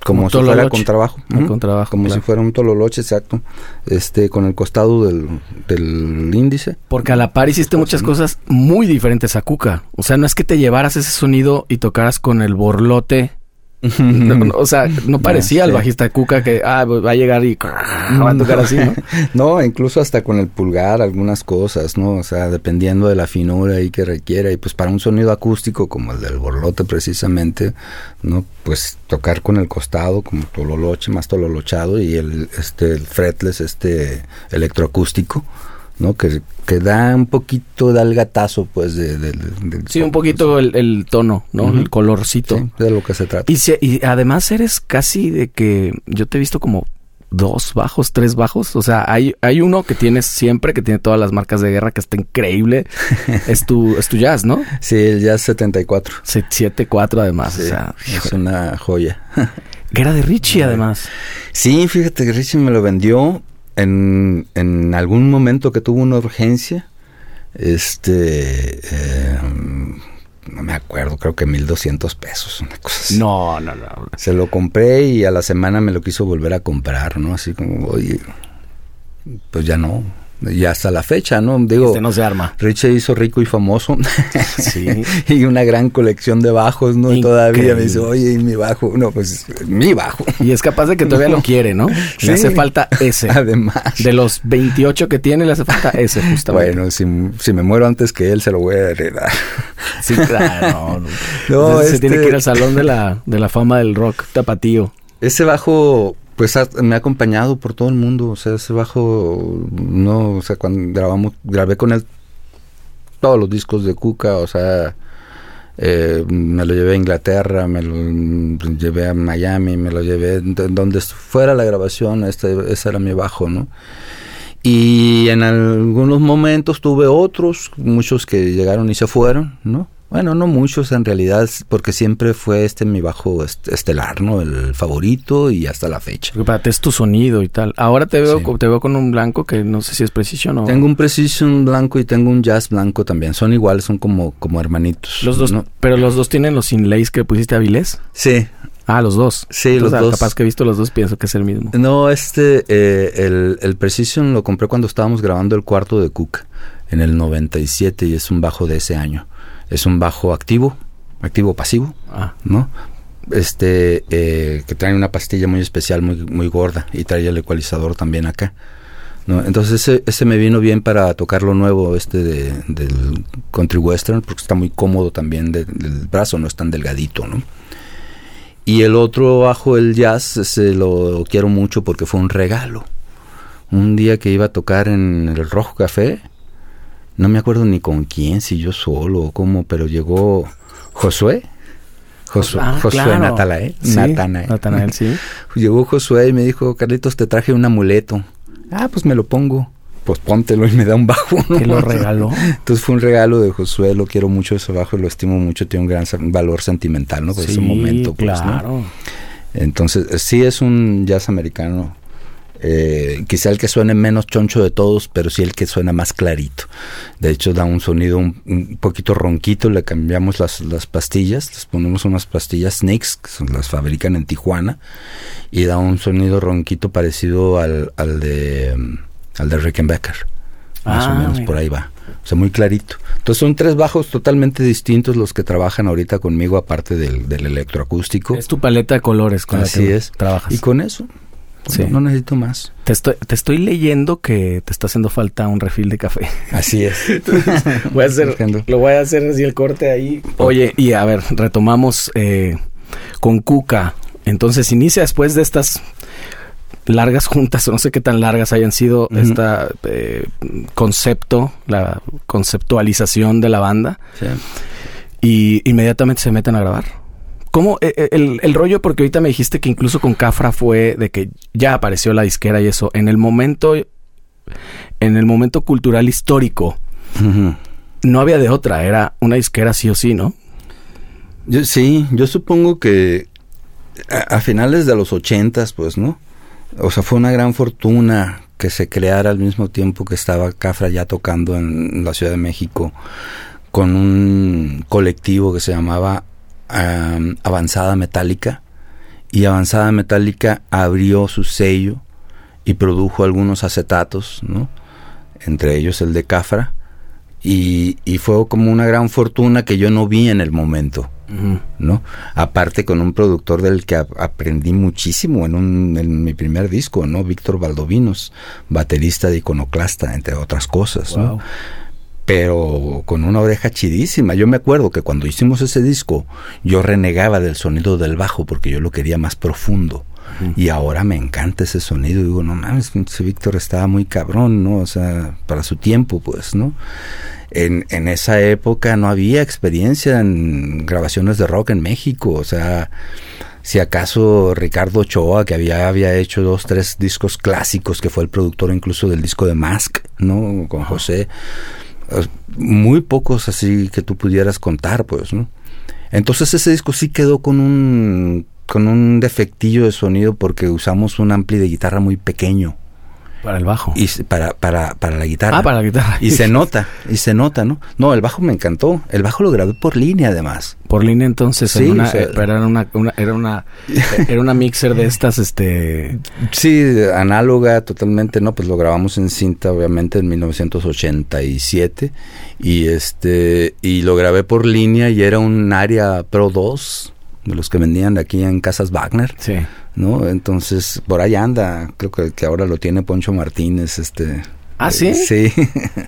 como, Como si fuera con trabajo, con trabajo, como claro. si fuera un tololoche, exacto, este con el costado del, del índice. Porque a la par hiciste muchas cosas muy diferentes a Cuca. O sea, no es que te llevaras ese sonido y tocaras con el borlote. No, no, o sea, no parecía el sí. bajista de Cuca que ah, va a llegar y va a tocar así, ¿no? No, incluso hasta con el pulgar algunas cosas, ¿no? O sea, dependiendo de la finura ahí que requiera. Y pues para un sonido acústico como el del borlote precisamente, ¿no? Pues tocar con el costado como tololoche, más tololochado y el, este, el fretless, este electroacústico, ¿no? Que, que da un poquito de algatazo, pues, de, de- de- Sí, un poquito el, el tono, ¿no? El colorcito. Sí, de lo que se trata. Y, se- y además eres casi de que yo te he visto como dos bajos, tres bajos. O sea, hay, hay uno que tienes siempre, que tiene todas las marcas de guerra, que está increíble. es tu, es tu jazz, ¿no? Sí, el Jazz 74. 7-4 además. Sí, o sea, es una joya. que era de Richie además. Sí, fíjate que Richie me lo vendió en, en algún momento que tuvo una urgencia. Este, eh, no me acuerdo, creo que 1200 pesos, una cosa así. No, no, no. Se lo compré y a la semana me lo quiso volver a comprar, ¿no? Así como, oye, pues ya no. Y hasta la fecha, ¿no? Digo, este no se arma. Richie hizo rico y famoso. Sí. y una gran colección de bajos, ¿no? Y todavía me dice, oye, ¿y mi bajo? No, pues mi bajo. Y es capaz de que todavía lo quiere, ¿no? Le hace falta ese. Además. De los 28 que tiene, le hace falta ese, justamente. Bueno, si, si me muero antes que él, se lo voy a heredar. Sí, claro. No, no. Se este... tiene que ir al salón de la, de la fama del rock tapatío. Ese bajo pues me ha acompañado por todo el mundo, o sea, ese bajo, no, o sea, cuando grabamos, grabé con él todos los discos de Cuca, o sea, eh, me lo llevé a Inglaterra, me lo llevé a Miami, me lo llevé donde fuera la grabación, este, ese era mi bajo, ¿no? Y en algunos momentos tuve otros, muchos que llegaron y se fueron, ¿no? Bueno, no muchos en realidad, porque siempre fue este mi bajo estelar, ¿no? El favorito y hasta la fecha. Porque para ti es tu sonido y tal. Ahora te veo, te veo con un blanco que no sé si es Precision o... Tengo un Precision blanco y tengo un Jazz blanco también. Son iguales, son como, como hermanitos. Los dos, pero los dos tienen los inlays que pusiste a Vilés. Sí. Ah, los dos. Sí, los dos. Capaz que he visto los dos, pienso que es el mismo. No, este, eh, el, el Precision lo compré cuando estábamos grabando el cuarto de Cook en el 97 y es un bajo de ese año es un bajo activo, activo pasivo, ah. ¿no? Este, eh, que trae una pastilla muy especial, muy, muy gorda, y trae el ecualizador también acá. ¿no? Entonces ese, ese me vino bien para tocar lo nuevo este de, del country western, porque está muy cómodo también del brazo, no es tan delgadito, ¿no? Y el otro bajo, el jazz, ese lo quiero mucho porque fue un regalo. Un día que iba a tocar en el Rojo Café, no me acuerdo ni con quién, si yo solo o cómo, pero llegó Josué. Josué, ah, Josué Natalael, Natanael. sí. Llegó Josué y me dijo, Carlitos, te traje un amuleto. Ah, pues me lo pongo. Pues póntelo y me da un bajo. ¿no? lo regaló? Entonces fue un regalo de Josué, lo quiero mucho ese bajo, lo estimo mucho, tiene un gran valor sentimental, ¿no? Por ese momento, pues, claro. Entonces, sí es un jazz americano eh, quizá el que suene menos choncho de todos, pero sí el que suena más clarito. De hecho, da un sonido un, poquito ronquito, le cambiamos las, las, pastillas, les ponemos unas pastillas Snakes, que las fabrican en Tijuana, y da un sonido ronquito parecido al, al de al de Rickenbacker. Más o ah, menos por ahí va. O sea, muy clarito. Entonces son tres bajos totalmente distintos los que trabajan ahorita conmigo, aparte del, del electroacústico. Es tu paleta de colores con Así la que es. trabajas. Y con eso, no, necesito más. Te estoy, te estoy leyendo que te está haciendo falta un refil de café. Así es. voy a hacer, lo voy a hacer así el corte ahí. Oye, y a ver, retomamos eh, con Cuca. Entonces inicia después de estas largas juntas, no sé qué tan largas hayan sido, este concepto, la conceptualización de la banda. Sí. Y inmediatamente se meten a grabar. ¿Cómo eh, eh, el, el, rollo? Porque ahorita me dijiste que incluso con Cafra fue de que ya apareció la disquera y eso. En el momento, en el momento cultural histórico, no había de otra. Era una disquera sí o sí, ¿no? Yo, sí, yo supongo que a, finales de los ochentas, pues, ¿no? O sea, fue una gran fortuna que se creara al mismo tiempo que estaba Cafra ya tocando en la Ciudad de México con un colectivo que se llamaba Avanzada Metálica y Avanzada Metálica abrió su sello y produjo algunos acetatos, ¿no? entre ellos el de Cafra, y, fue como una gran fortuna que yo no vi en el momento, ¿no? Aparte con un productor del que aprendí muchísimo en, un, en mi primer disco, ¿no? Víctor Valdovinos, baterista de Iconoclasta, entre otras cosas, ¿no? Pero con una oreja chidísima. Yo me acuerdo que cuando hicimos ese disco, yo renegaba del sonido del bajo porque yo lo quería más profundo. Y ahora me encanta ese sonido. Digo, no mames, ese Víctor estaba muy cabrón, ¿no? O sea, para su tiempo, pues, ¿no? En, en esa época no había experiencia en grabaciones de rock en México. O sea, si acaso Ricardo Ochoa, que había, había hecho dos, tres discos clásicos, que fue el productor incluso del disco de Mask, ¿no? Con José muy pocos así que tú pudieras contar, pues, ¿no? Entonces ese disco sí quedó con un con un defectillo de sonido porque usamos un ampli de guitarra muy pequeño Para el bajo. Y para, para, para la guitarra. Ah, para la guitarra. Y se nota, y se nota, ¿no? No, el bajo me encantó. El bajo lo grabé por línea además. Por línea entonces, Sí, en una, o sea- pero era una, una- era una, era una mixer de estas, este, Sí, análoga totalmente, ¿no? Pues lo grabamos en cinta, obviamente, en 1987. Y este, y lo grabé por línea y era un área Pro 2, de los que vendían aquí en Casas Wagner, sí. ¿no? Entonces, por ahí anda, creo que, que ahora lo tiene Poncho Martínez, este. ¿Ah, sí? eh, sí.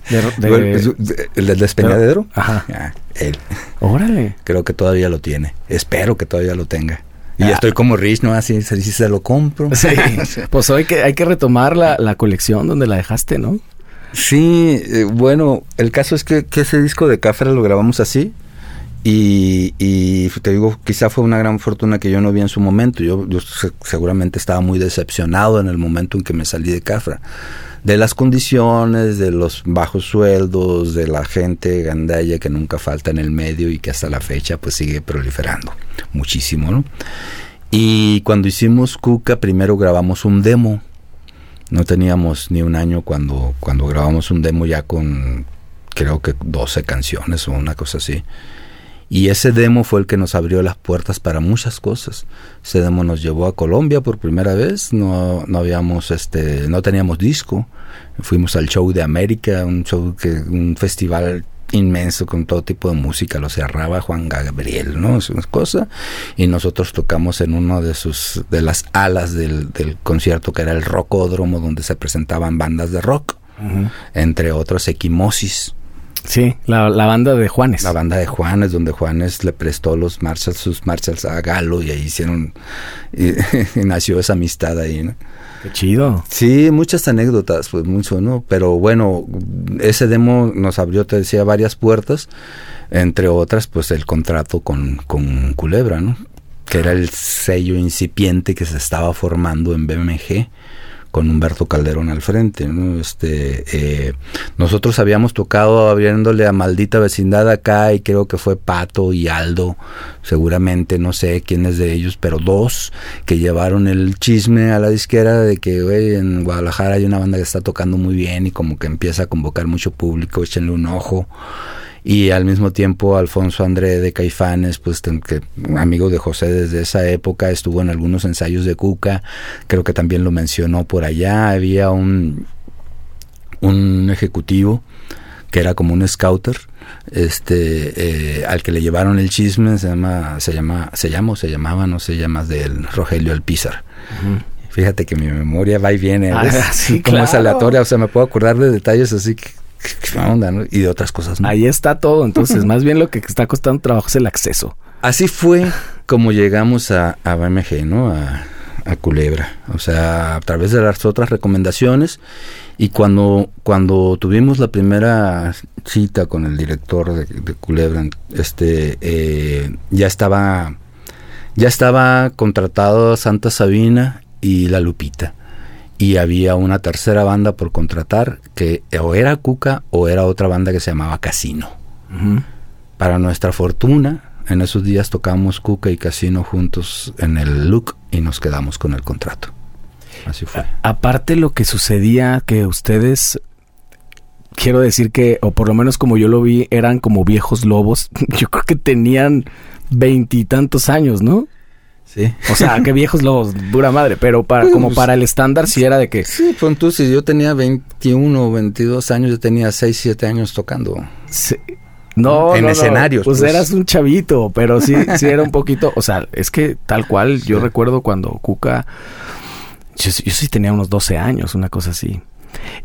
De- de- pues, ¿El del despeñadero? Ajá. Ah, él. Órale. Creo que todavía lo tiene. Espero que todavía lo tenga. Y Ah. estoy como Rich, ¿no? Así, si se lo compro. Sí. Pues hoy que hay que retomar la, la colección donde la dejaste, ¿no? Sí, eh, bueno, el caso es que, que ese disco de Cafra lo grabamos así. Y, te digo, quizá fue una gran fortuna que yo no vi en su momento. Yo, yo se- seguramente estaba muy decepcionado en el momento en que me salí de Cafra. De las condiciones, de los bajos sueldos, de la gente gandalla que nunca falta en el medio y que hasta la fecha pues sigue proliferando muchísimo, ¿no? Y cuando hicimos Cuca, primero grabamos un demo. No teníamos ni un año cuando, cuando grabamos un demo ya con creo que 12 canciones o una cosa así. Y ese demo fue el que nos abrió las puertas para muchas cosas. Ese demo nos llevó a Colombia por primera vez. No, no habíamos, este, no teníamos disco. Fuimos al show de América, un show que, un festival inmenso con todo tipo de música, lo cerraba Juan Gabriel, ¿no? Es una cosa. Y nosotros tocamos en uno de sus, de las alas del, del concierto que era el Rocódromo, donde se presentaban bandas de rock, entre otros Equimosis. Sí, la, la banda de Juanes. La banda de Juanes, donde Juanes le prestó los Marshalls, sus Marshalls a Galo y ahí hicieron, y, y nació esa amistad ahí, ¿no? Qué chido. Sí, muchas anécdotas, pues mucho, ¿no? Pero bueno, ese demo nos abrió, te decía, varias puertas, entre otras, pues el contrato con, con Culebra, ¿no? Que era el sello incipiente que se estaba formando en BMG con Humberto Calderón al frente, ¿no? Este, eh, nosotros habíamos tocado abriéndole a Maldita Vecindad acá y creo que fue Pato y Aldo, seguramente, no sé quiénes de ellos, pero dos que llevaron el chisme a la disquera de que, en Guadalajara hay una banda que está tocando muy bien y como que empieza a convocar mucho público, échenle un ojo y al mismo tiempo Alfonso André de Caifanes, pues que amigo de José desde esa época, estuvo en algunos ensayos de Cuca, creo que también lo mencionó por allá, había un un ejecutivo que era como un scouter, este eh, al que le llevaron el chisme, se llama se llama se llama o se llamaba, no sé, llamas del Rogelio Alpizar. Fíjate que mi memoria va y viene, Ah, como es aleatoria, o sea, me puedo acordar de detalles así que qué onda, ¿no? Y de otras cosas. ¿no? Ahí está todo. Entonces, más bien lo que está costando trabajo es el acceso. Así fue como llegamos a, a BMG, ¿no? A, a Culebra. O sea, a través de las otras recomendaciones. Y cuando, cuando tuvimos la primera cita con el director de, de Culebra, este, eh, ya estaba, ya estaba contratado Santa Sabina y La Lupita. Y había una tercera banda por contratar que o era Cuca o era otra banda que se llamaba Casino. Para nuestra fortuna, en esos días tocamos Cuca y Casino juntos en el look y nos quedamos con el contrato. Así fue. Aparte lo que sucedía que ustedes quiero decir que o por lo menos como yo lo vi eran como viejos lobos. Yo creo que tenían veintitantos años, ¿no? Sí. O sea, que viejos lobos, dura madre, pero para como Pues- para el estándar sí era de que Sí, pues tú, si yo tenía 21 o 22 años, yo tenía 6, 7 años tocando. Sí. No, En no, no. escenarios, Pues, pues. eras un chavito, pero sí, sí era un poquito. O sea, es que tal cual, yo Sí. recuerdo cuando Cuca. Yo, sí- yo sí tenía unos 12 años, una cosa así.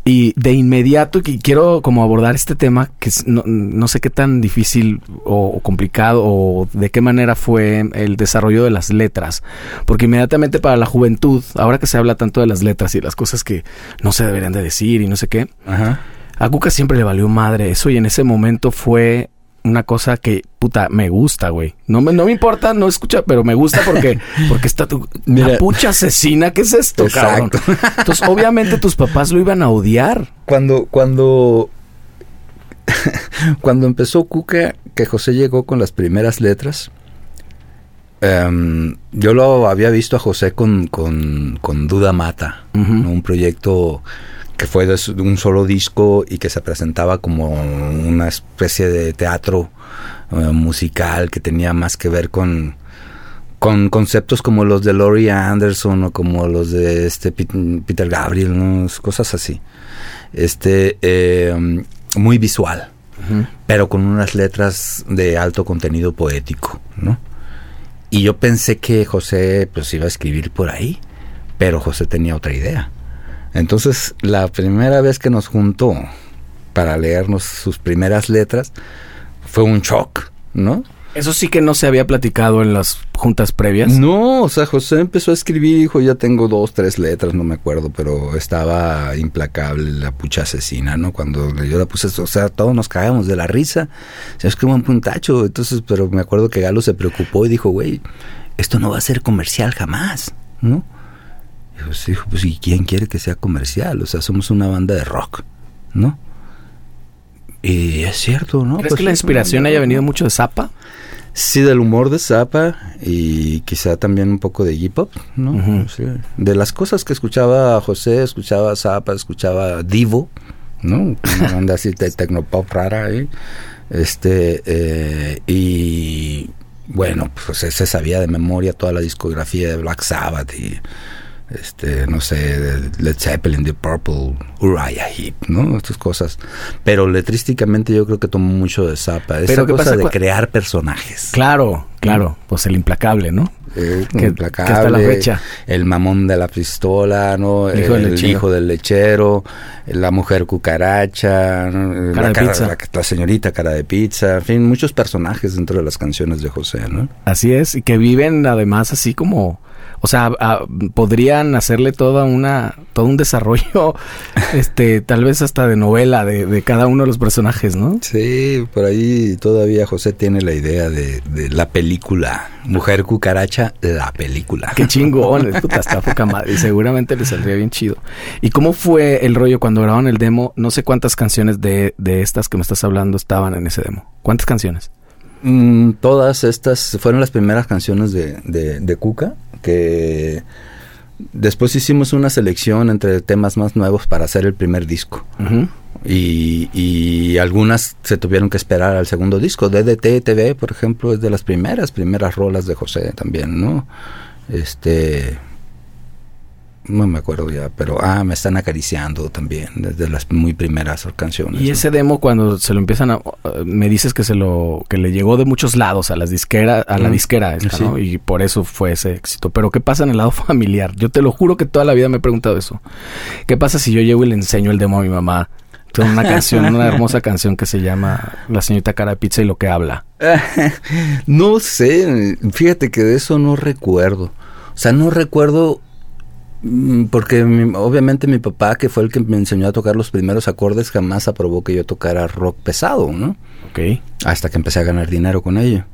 Y de inmediato, y quiero como abordar este tema, que no, no sé qué tan difícil o, o complicado o de qué manera fue el desarrollo de las letras. Porque inmediatamente para la juventud, ahora que se habla tanto de las letras y las cosas que no se deberían de decir y no sé qué, Ajá. a Cuca siempre le valió madre eso y en ese momento fue una cosa que, puta, me gusta, güey. No me, no me importa, no escucha, pero me gusta porque, porque está tu Mira. capucha asesina. ¿Qué es esto, cabrón? Exacto. Entonces, obviamente tus papás lo iban a odiar. Cuando, cuando, cuando empezó Cuca, que José llegó con las primeras letras, em, yo lo había visto a José con, con, con Duda Mata, un proyecto que fue de un solo disco y que se presentaba como una especie de teatro eh, musical que tenía más que ver con, con conceptos como los de Laurie Anderson o como los de este Peter Gabriel, ¿no? cosas así. Este, eh, muy visual, pero con unas letras de alto contenido poético, ¿no? Y yo pensé que José pues iba a escribir por ahí, pero José tenía otra idea. Entonces, la primera vez que nos juntó para leernos sus primeras letras fue un shock, ¿no? Eso sí que no se había platicado en las juntas previas. No, o sea, José empezó a escribir, dijo, ya tengo dos, tres letras, no me acuerdo, pero estaba implacable la pucha asesina, ¿no? Cuando yo la puse, o sea, todos nos cagábamos de la risa, se escribió un puntacho, entonces, pero me acuerdo que Galo se preocupó y dijo, güey, esto no va a ser comercial jamás, ¿no? Y pues dijo, pues, ¿y quién quiere que sea comercial? O sea, somos una banda de rock, ¿no? Y es cierto, ¿no? ¿Crees pues que la inspiración haya venido mucho de Zappa? Sí, del humor de Zappa y quizá también un poco de hip hop, ¿no? De las cosas que escuchaba José, escuchaba Zappa, escuchaba Divo, ¿no? Una banda así de tecnopop rara ahí. Este, eh, y bueno, pues se sabía de memoria toda la discografía de Black Sabbath y este, no sé, Led Zeppelin, The Purple, Uriah Heep, ¿no? Estas cosas. Pero letrísticamente yo creo que tomó mucho de Zappa. Esa cosa de crear personajes. Claro, claro. Pues el implacable, ¿no? El implacable. la fecha. El mamón de la pistola, ¿no? El hijo, del, lechero. La mujer cucaracha. la, la, señorita cara de pizza. En fin, muchos personajes dentro de las canciones de José, ¿no? Así es. Y que viven además así como o sea, podrían hacerle toda una, todo un desarrollo, este, tal vez hasta de novela de, cada uno de los personajes, ¿no? Sí, por ahí todavía José tiene la idea de, la película Mujer Cucaracha, la película. Qué chingón, puta, está poca madre. Y seguramente le saldría bien chido. ¿Y cómo fue el rollo cuando grabaron el demo? No sé cuántas canciones de, de estas que me estás hablando estaban en ese demo. ¿Cuántas canciones? Mm, todas estas fueron las primeras canciones de, de, Cuca, después hicimos una selección entre temas más nuevos para hacer el primer disco. y, y, algunas se tuvieron que esperar al segundo disco. DDT TV, por ejemplo, es de las primeras, primeras rolas de José también, ¿no? Este, no me acuerdo ya, pero ah, me están acariciando también, desde las muy primeras canciones. Y ese demo cuando se lo empiezan a me dices que se lo que le llegó de muchos lados a las disqueras, a la disquera esta, ¿no? Y por eso fue ese éxito. Pero ¿qué pasa en el lado familiar? Yo te lo juro que toda la vida me he preguntado eso. ¿Qué pasa si yo llego y le enseño el demo a mi mamá? Tengo una canción, una hermosa canción que se llama La señorita cara de pizza y lo que habla. no sé, fíjate que de eso no recuerdo. O sea, no recuerdo Mm, porque obviamente mi papá, que fue el que me enseñó a tocar los primeros acordes, jamás aprobó que yo tocara rock pesado, ¿no? Ok. Hasta que empecé a ganar dinero con ello.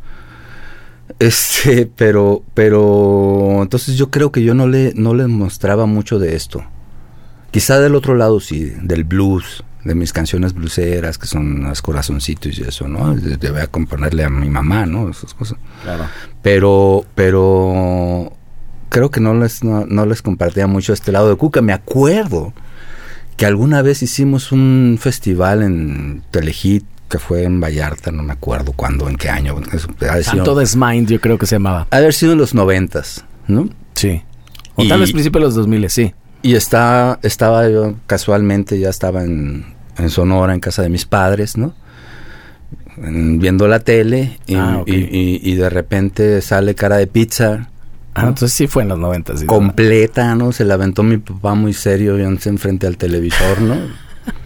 Este, pero, pero, entonces yo creo que yo no le, no le mostraba mucho de esto. Quizá del otro lado sí, del blues, de mis canciones blueseras, que son las corazoncitos y eso, ¿no? Debe componerle a mi mamá, ¿no? Esas cosas. Claro. Pero, pero creo que no les, no, les compartía mucho este lado de Cuca. Me acuerdo que alguna vez hicimos un festival en Telehit que fue en Vallarta, no me acuerdo cuándo, en qué año. Santo Mind, yo creo que se llamaba. Haber sido en los noventas, ¿no? Sí. O tal vez principios de los 2000, sí. Y está, estaba yo casualmente, ya estaba en, en Sonora, en casa de mis padres, ¿no? viendo la tele y, ah, y, de repente sale cara de pizza Ah, entonces sí fue en los noventas. Completa, ¿no? Se la aventó mi papá muy serio, yo enfrente al televisor, ¿no?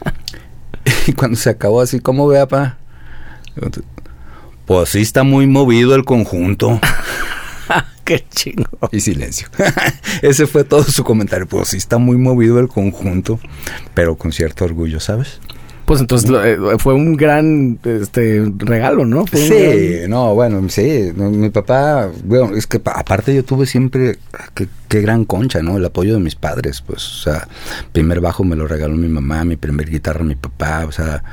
y cuando se acabó así, ¿cómo ve, papá? Pues sí está muy movido el conjunto. Qué chingo. Y silencio. Ese fue todo su comentario. Pues sí está muy movido el conjunto, pero con cierto orgullo, ¿sabes? Pues entonces eh, fue un gran este regalo, ¿no? sí, no, bueno, sí. mi papá, bueno, es que aparte yo tuve siempre, qué, gran concha, ¿no? El apoyo de mis padres, pues, o sea, primer bajo me lo regaló mi mamá, mi primer guitarra mi papá, o sea,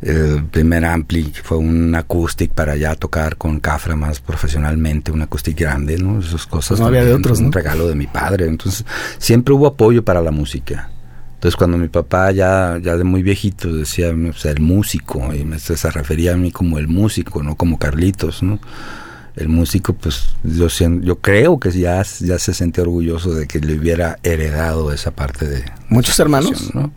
el primer ampli fue un acústico para ya tocar con Cafra más profesionalmente, un acústico grande, ¿no? Esas cosas. no había de otros, ¿no? Un regalo de mi padre. Entonces, siempre hubo apoyo para la música. Entonces cuando mi papá ya, ya de muy viejito decía, o sea, el músico, y me, se refería a mí como el músico, no como Carlitos, ¿no? El músico, pues yo, yo creo que ya, ya se sentía orgulloso de que le hubiera heredado esa parte de... ¿Muchos hermanos? ¿no?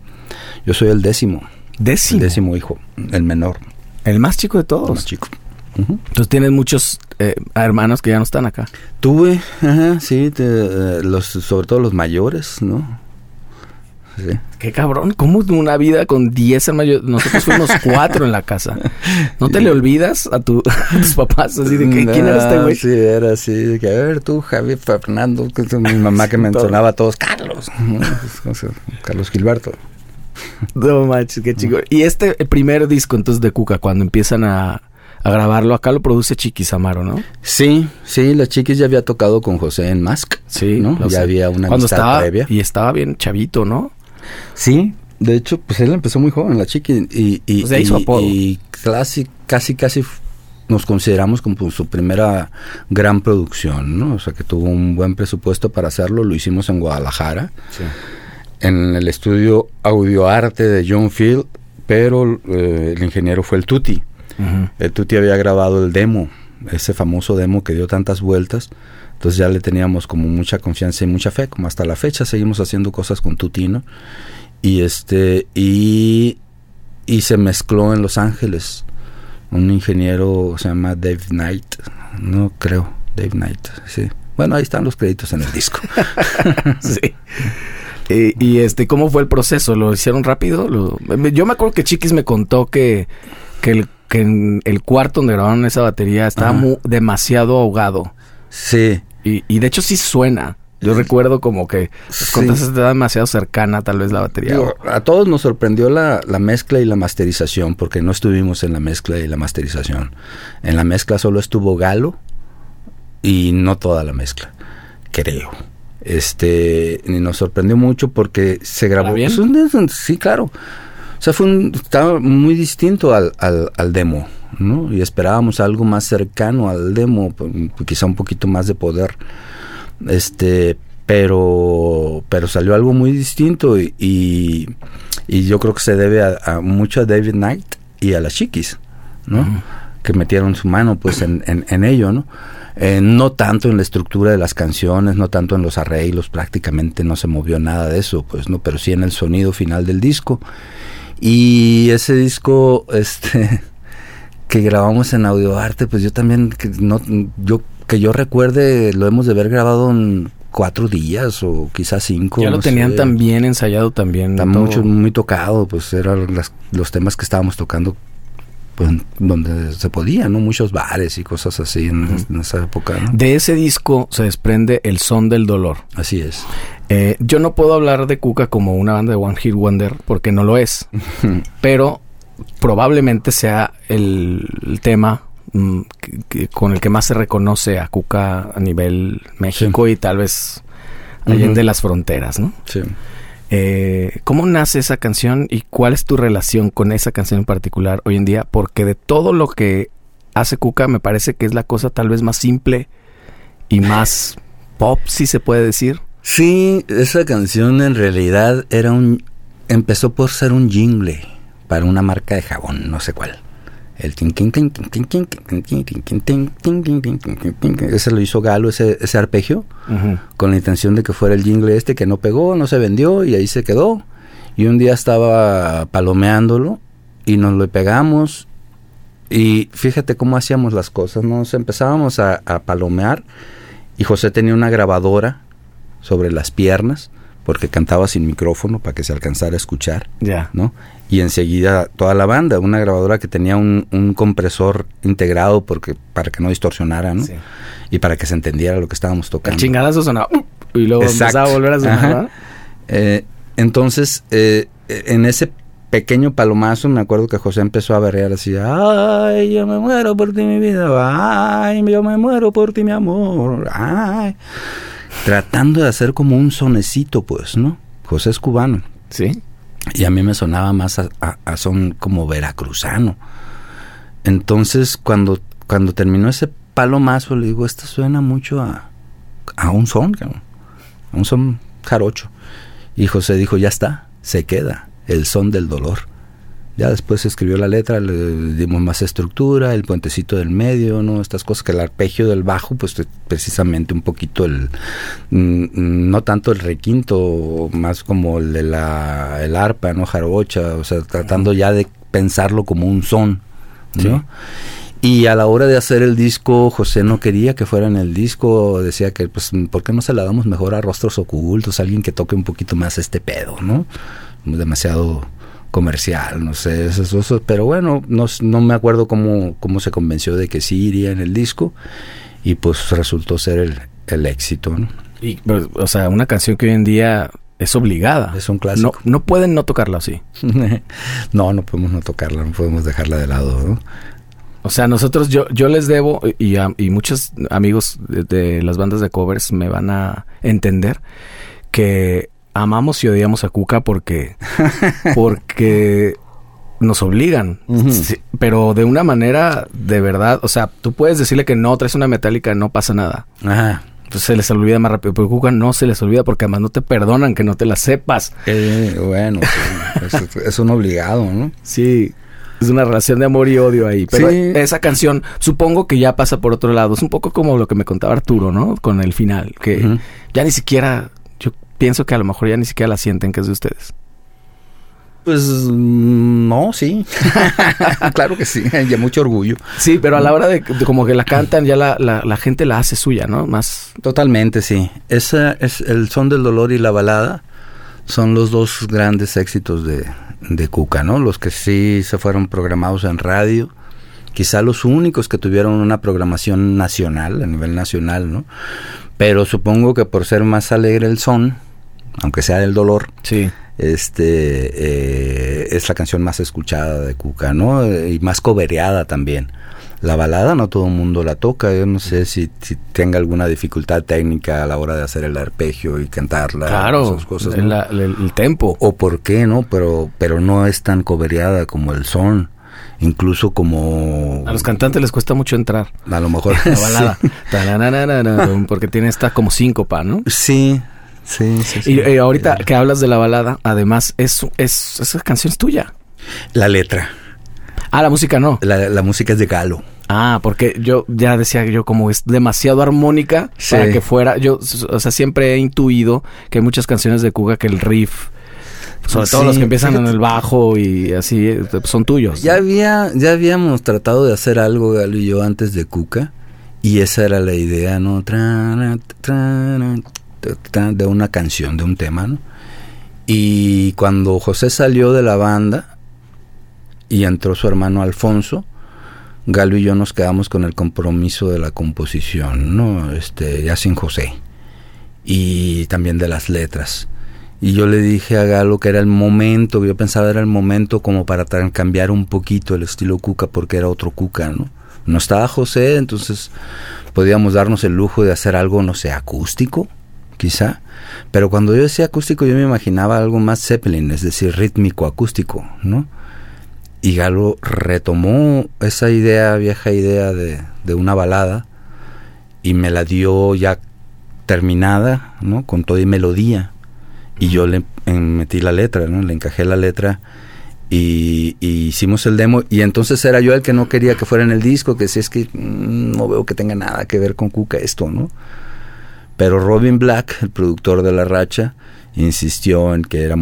Yo soy el décimo. ¿Décimo? El décimo hijo, el menor. El más chico de todos. El más chico. Entonces tienes muchos eh, hermanos que ya no están acá. Tuve, ajá, sí, te, eh, los, sobre todo los mayores, ¿no? Sí. Qué cabrón, ¿cómo una vida con 10 hermanos? Nosotros fuimos cuatro en la casa. ¿No te le olvidas a, tu, a tus papás así de que, quién era este güey? Sí, era así, de que a ver tú, Javier Fernando, que es mi mamá que mencionaba a todos, Carlos, Carlos Gilberto. No manches, qué chico. Y este primer disco entonces de Cuca, cuando empiezan a, a grabarlo, acá lo produce Chiquis Amaro, ¿no? Sí, sí, la Chiquis ya había tocado con José en Mask. Sí, ¿no? Ya sé. había una Cuando amistad estaba, previa. Y estaba bien chavito, ¿no? Sí, de hecho, pues él empezó muy joven, la Chiquis, y, y, Pues y- y casi, casi, casi nos consideramos como su primera gran producción, ¿no? O sea, que tuvo un buen presupuesto para hacerlo, lo hicimos en Guadalajara. Sí. en el estudio Audioarte de John Field, pero eh, el ingeniero fue el Tuti. El Tuti había grabado el demo, ese famoso demo que dio tantas vueltas. Entonces ya le teníamos como mucha confianza y mucha fe, como hasta la fecha seguimos haciendo cosas con Tuti, ¿no? Y este y y se mezcló en Los Ángeles. Un ingeniero se llama Dave Knight, no creo, Dave Knight, sí. Bueno, ahí están los créditos en el disco. sí. Y, y, este, ¿cómo fue el proceso? ¿Lo hicieron rápido? Lo- yo me acuerdo que Chiquis me contó que, que, el, que en el cuarto donde grabaron esa batería estaba demasiado ahogado. Sí, Y, y de hecho sí suena. Yo recuerdo como que Sí. con estaba demasiado cercana tal vez la batería. Digo, a todos nos sorprendió la, la mezcla y la masterización, porque no estuvimos en la mezcla y la masterización. En la mezcla solo estuvo Galo y no toda la mezcla, creo. Este, y nos sorprendió mucho porque se grabó. ¿Para bien? pues, sí, claro. O sea, fue un, estaba muy distinto al, al, al demo, ¿no? Y esperábamos algo más cercano al demo, pues, quizá un poquito más de poder. Este pero pero salió algo muy distinto y, y, y yo creo que se debe a, a mucho a David Knight y a las chiquis no que metieron su mano pues en, en, en ello no Eh, no tanto en la estructura de las canciones no tanto en los arreglos prácticamente no se movió nada de eso pues no pero sí en el sonido final del disco. Y ese disco este que grabamos en Audio Arte, pues yo también, que no, yo que yo recuerde, lo hemos de haber grabado en cuatro días o quizás cinco. ya lo no tenían sé. tan bien ensayado también. Está mucho, muy tocado, pues eran las- los temas que estábamos tocando, pues donde se podía, ¿no? Muchos bares y cosas así en, en esa época, ¿no? De ese disco se desprende El Son del Dolor. Así es. Eh, yo no puedo hablar de Cuca como una banda de One Hit Wonder porque no lo es. pero probablemente sea el, el tema mm, que- que- con el que más se reconoce a Cuca a nivel México y tal vez allende Ujú. las fronteras, ¿no? Sí. Eh, ¿Cómo nace esa canción y cuál es tu relación con esa canción en particular hoy en día? Porque de todo lo que hace Cuca me parece que es la cosa tal vez más simple y más pop, si se puede decir. Sí, esa canción en realidad era un empezó por ser un jingle para una marca de jabón, no sé cuál. El Ese lo hizo Galo, ese, ese arpegio, uh -huh. con la intención de que fuera el jingle este que no pegó, no se vendió y ahí se quedó. Y un día estaba palomeándolo y nos lo pegamos. Y fíjate cómo hacíamos las cosas, nos empezábamos a, a palomear y José tenía una grabadora sobre las piernas porque cantaba sin micrófono para que se alcanzara a escuchar, Ya. ¿no? Y enseguida toda la banda, una grabadora que tenía un, un compresor integrado porque para que no distorsionara, ¿no? Sí. Y para que se entendiera lo que estábamos El tocando. chingadazo sonaba "Uh", y luego Exacto. empezaba a volver a sonar. Eh, entonces, eh, en ese pequeño palomazo, me acuerdo que José empezó a berrear así, ay, yo me muero por ti, mi vida, ay, yo me muero por ti, mi amor, ay. Tratando de hacer como un sonecito, pues, ¿no? José es cubano. Sí. Y a mí me sonaba más a, a- a son como veracruzano. Entonces, cuando, cuando terminó ese palomazo, le digo, esto suena mucho a, a un son, a un son jarocho. Y José dijo, ya está. se queda, el son del dolor. Ya después se escribió la letra, le dimos más estructura, el puentecito del medio, ¿no? Estas cosas que el arpegio del bajo, pues precisamente un poquito el, mm, no tanto el requinto, más como el de la, el arpa, ¿no? Jarocha, o sea, tratando ya de pensarlo como un son, ¿no? Y a la hora de hacer el disco, José no quería que fuera en el disco, decía que, pues, ¿por qué no se la damos mejor a Rostros Ocultos, alguien que toque un poquito más este pedo, ¿no? Demasiado comercial, no sé, eso, eso, pero bueno, no, no me acuerdo cómo, cómo se convenció de que sí iría en el disco y pues resultó ser el, el éxito, ¿no? Y, pues, o sea, una canción que hoy en día es obligada. Es un clásico. No, no pueden no tocarla así. no, no podemos no tocarla, no podemos dejarla de lado, ¿no? O sea, nosotros, yo, yo les debo, y, y muchos amigos de, de, las bandas de covers me van a entender, que amamos y odiamos a Cuca porque, porque nos obligan, sí, pero de una manera de verdad, o sea, tú puedes decirle que no, traes una metálica, no pasa nada. Ajá. Entonces se les olvida más rápido, pero Cuca no se les olvida porque además no te perdonan que no te la sepas. Eh, bueno, sí, es, es, un obligado, ¿no? Sí. Es una relación de amor y odio ahí. Pero sí. esa canción, supongo que ya pasa por otro lado. Es un poco como lo que me contaba Arturo, ¿no? Con el final. Que uh -huh. ya ni siquiera pienso que a lo mejor ya ni siquiera la sienten que es de ustedes. Pues no, sí. claro que sí, ya mucho orgullo. Sí, pero a la hora de, de como que la cantan, ya la, la, la, gente la hace suya, ¿no? Más. Totalmente, sí. Esa es el son del dolor y la balada son los dos grandes éxitos de, de Cuca, ¿no? Los que sí se fueron programados en radio. Quizá los únicos que tuvieron una programación nacional, a nivel nacional, ¿no? Pero supongo que por ser más alegre el son, aunque sea del dolor, sí. este eh, es la canción más escuchada de Cuca, ¿no? Y más cobereada también. La balada no todo el mundo la toca, yo no sé si, si, tenga alguna dificultad técnica a la hora de hacer el arpegio y cantarla. Claro, esas cosas, ¿no? la, el, el, tempo. O por qué, ¿no? Pero, pero no es tan cobereada como el son. Incluso como... A los cantantes les cuesta mucho entrar. A lo mejor. La balada. Sí. porque tiene esta como síncopa, ¿no? Sí, Sí, sí, sí. Y eh, ahorita que hablas de la balada, además, es, es, esa canción es tuya. La letra. Ah, la música no. La, la música es de Galo. Ah, porque yo ya decía yo como es demasiado armónica sí. para que fuera. Yo, o sea, siempre he intuido que hay muchas canciones de Cuga que el riff, sobre sí, todo los que empiezan fíjate. en el bajo y así, son tuyos. Ya había, ya habíamos tratado de hacer algo Galo y yo antes de Cuca y esa era la idea, ¿no? De una canción, de un tema, ¿no? Y cuando José salió de la banda y entró su hermano Alfonso, Galo y yo nos quedamos con el compromiso de la composición, ¿no? Este, ya sin José. Y también de las letras. Y yo le dije a Galo que era el momento, yo pensaba era el momento como para cambiar un poquito el estilo Cuca porque era otro Cuca, ¿no? No estaba José, entonces podíamos darnos el lujo de hacer algo, no sé, acústico, quizá. Pero cuando yo decía acústico yo me imaginaba algo más Zeppelin, es decir, rítmico, acústico, ¿no? Y Galo retomó esa idea, vieja idea de, de una balada, y me la dio ya terminada, ¿no? Con todo y melodía. Y yo le metí la letra, ¿no? Le encajé la letra y, y, hicimos el demo. Y entonces era yo el que no quería que fuera en el disco, que si es que mmm, no veo que tenga nada que ver con Cuca esto, ¿no? Pero Robin Black, el productor de La Racha, insistió en que era,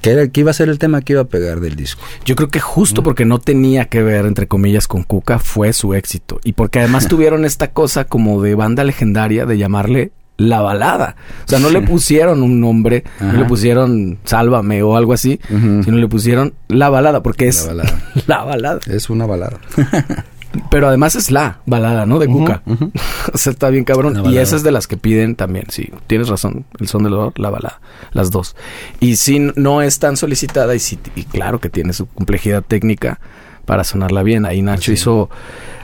que era que iba a ser el tema que iba a pegar del disco. Yo creo que justo ¿no? porque no tenía que ver entre comillas con Cuca fue su éxito y porque además tuvieron esta cosa como de banda legendaria de llamarle la balada. O sea, no le pusieron un nombre, Ajá. no le pusieron Sálvame o algo así, uh -huh. sino le pusieron la balada porque es la balada. la balada. Es una balada. Pero además es la balada, ¿no? De Cuca. Uh -huh, uh -huh. o sea, está bien cabrón. Y esa es de las que piden también, sí. Tienes razón. El son del dolor, la balada. Las dos. Y sí, no es tan solicitada y sí, y claro que tiene su complejidad técnica para sonarla bien. Ahí Nacho sí. hizo...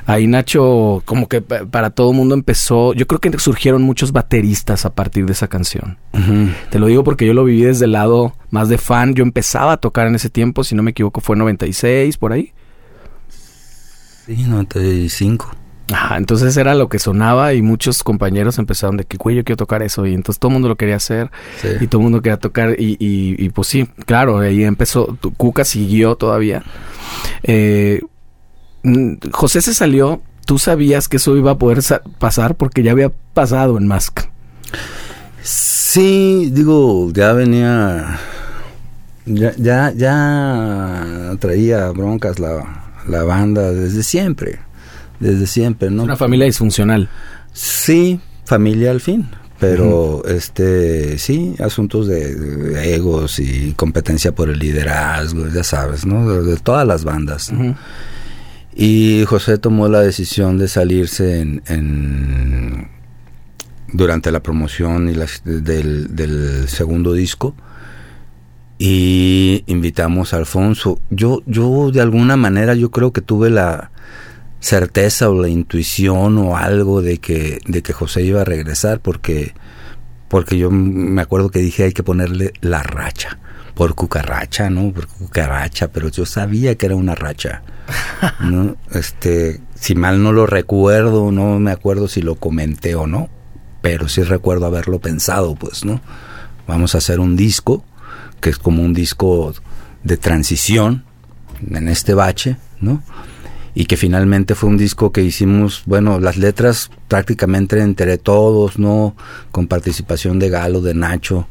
Ahí Nacho, como que para todo el mundo empezó... Yo creo que surgieron muchos bateristas a partir de esa canción. Te lo digo porque yo lo viví desde el lado más de fan. Yo empezaba a tocar en ese tiempo, si no me equivoco, fue 96, por ahí. Sí, 95. Ajá, entonces era lo que sonaba y muchos compañeros empezaron de que, güey, yo quiero tocar eso. Y entonces todo el mundo lo quería hacer y todo el mundo quería tocar. Y, y, pues sí, claro, ahí empezó. Cuca siguió todavía. Eh, José se salió. ¿Tú sabías que eso iba a poder pasar? Porque ya había pasado en Mask. Sí, digo, ya venía. Ya, ya, ya traía broncas la, la banda desde siempre desde siempre, ¿no? Una familia disfuncional. Sí, familia al fin, pero este sí, asuntos de, egos y competencia por el liderazgo, ya sabes, ¿no? De, todas las bandas. Y José tomó la decisión de salirse en, durante la promoción y del, del segundo disco y invitamos a Alfonso. Yo, yo de alguna manera yo creo que tuve la certeza o la intuición o algo de que, de que José iba a regresar porque, porque yo me acuerdo que dije hay que ponerle la racha por cucaracha, ¿no? Por cucaracha, pero yo sabía que era una racha. ¿no? Este, si mal no lo recuerdo, no me acuerdo si lo comenté o no, pero sí recuerdo haberlo pensado, pues, ¿no? Vamos a hacer un disco que es como un disco de transición en este bache, ¿no? Y que finalmente fue un disco que hicimos, bueno, las letras prácticamente entre todos, ¿no? Con participación de Galo, de Nacho,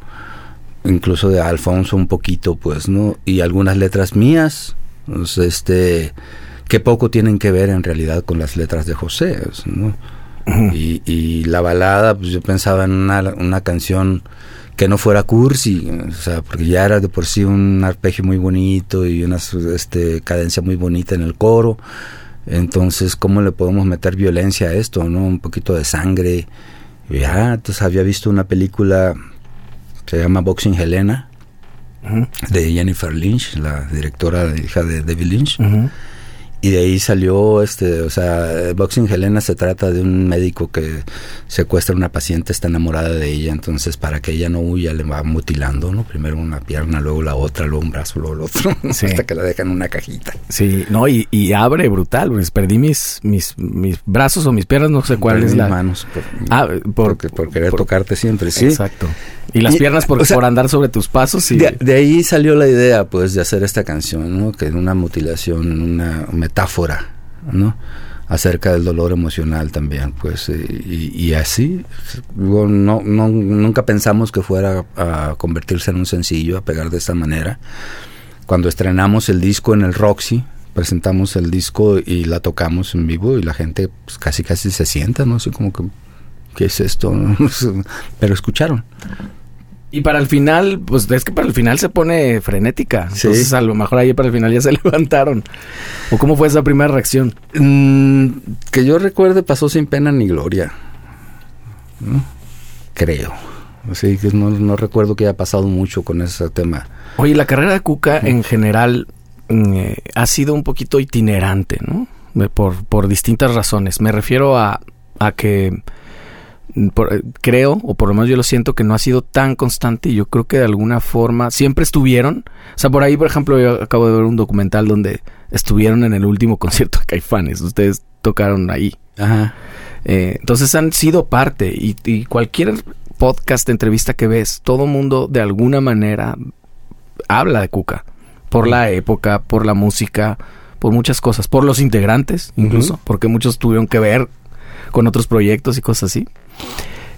incluso de Alfonso un poquito, pues, ¿no? Y algunas letras mías, pues, este, que poco tienen que ver en realidad con las letras de José, ¿no? y, y, la balada, pues yo pensaba en una, una canción que no fuera cursi, o sea, porque ya era de por sí un arpegio muy bonito y una este, cadencia muy bonita en el coro. Entonces, ¿cómo le podemos meter violencia a esto, no? Un poquito de sangre. Ya, entonces había visto una película, se llama Boxing Helena, de Jennifer Lynch, la directora, hija de David Lynch. Y de ahí salió, este, o sea, Boxing Helena se trata de un médico que secuestra a una paciente, está enamorada de ella, entonces para que ella no huya le va mutilando, ¿no? Primero una pierna, luego la otra, luego un brazo, luego el otro, hasta que la dejan en una cajita. Sí, no, y, y abre brutal, pues perdí mis, mis, mis brazos o mis piernas, no sé cuál es la... manos, por, ah, por, por, querer tocarte siempre, sí. Exacto. Y las piernas por, por andar sobre tus pasos. Y... De, ahí salió la idea, pues, de hacer esta canción, ¿no? Que es una mutilación, una metáfora, ¿no? Acerca del dolor emocional también, pues. Y, así, no, no, nunca pensamos que fuera a convertirse en un sencillo, a pegar de esta manera. Cuando estrenamos el disco en el Roxy, presentamos el disco y la tocamos en vivo y la gente pues, casi casi se sienta, ¿no? Así como que, ¿qué es esto? Pero escucharon. Y para el final, pues es que para el final se pone frenética. Entonces a lo mejor ahí para el final ya se levantaron. ¿O cómo fue esa primera reacción? Mm, que yo recuerde pasó sin pena ni gloria. Creo. Así que no, recuerdo que haya pasado mucho con ese tema. Oye, la carrera de Cuca en general mm, eh, ha sido un poquito itinerante, ¿no? Por, por distintas razones. Me refiero a, a que eh, creo, o por lo menos yo lo siento, que no ha sido tan constante y yo creo que de alguna forma siempre estuvieron. O sea, por ahí, por ejemplo, yo acabo de ver un documental donde estuvieron en el último concierto de Caifanes. Ustedes tocaron ahí. Ajá. Eh, entonces han sido parte y, y, cualquier podcast, entrevista que ves, todo mundo de alguna manera habla de Cuca. Por la época, por la música, por muchas cosas, por los integrantes incluso, porque muchos tuvieron que ver con otros proyectos y cosas así.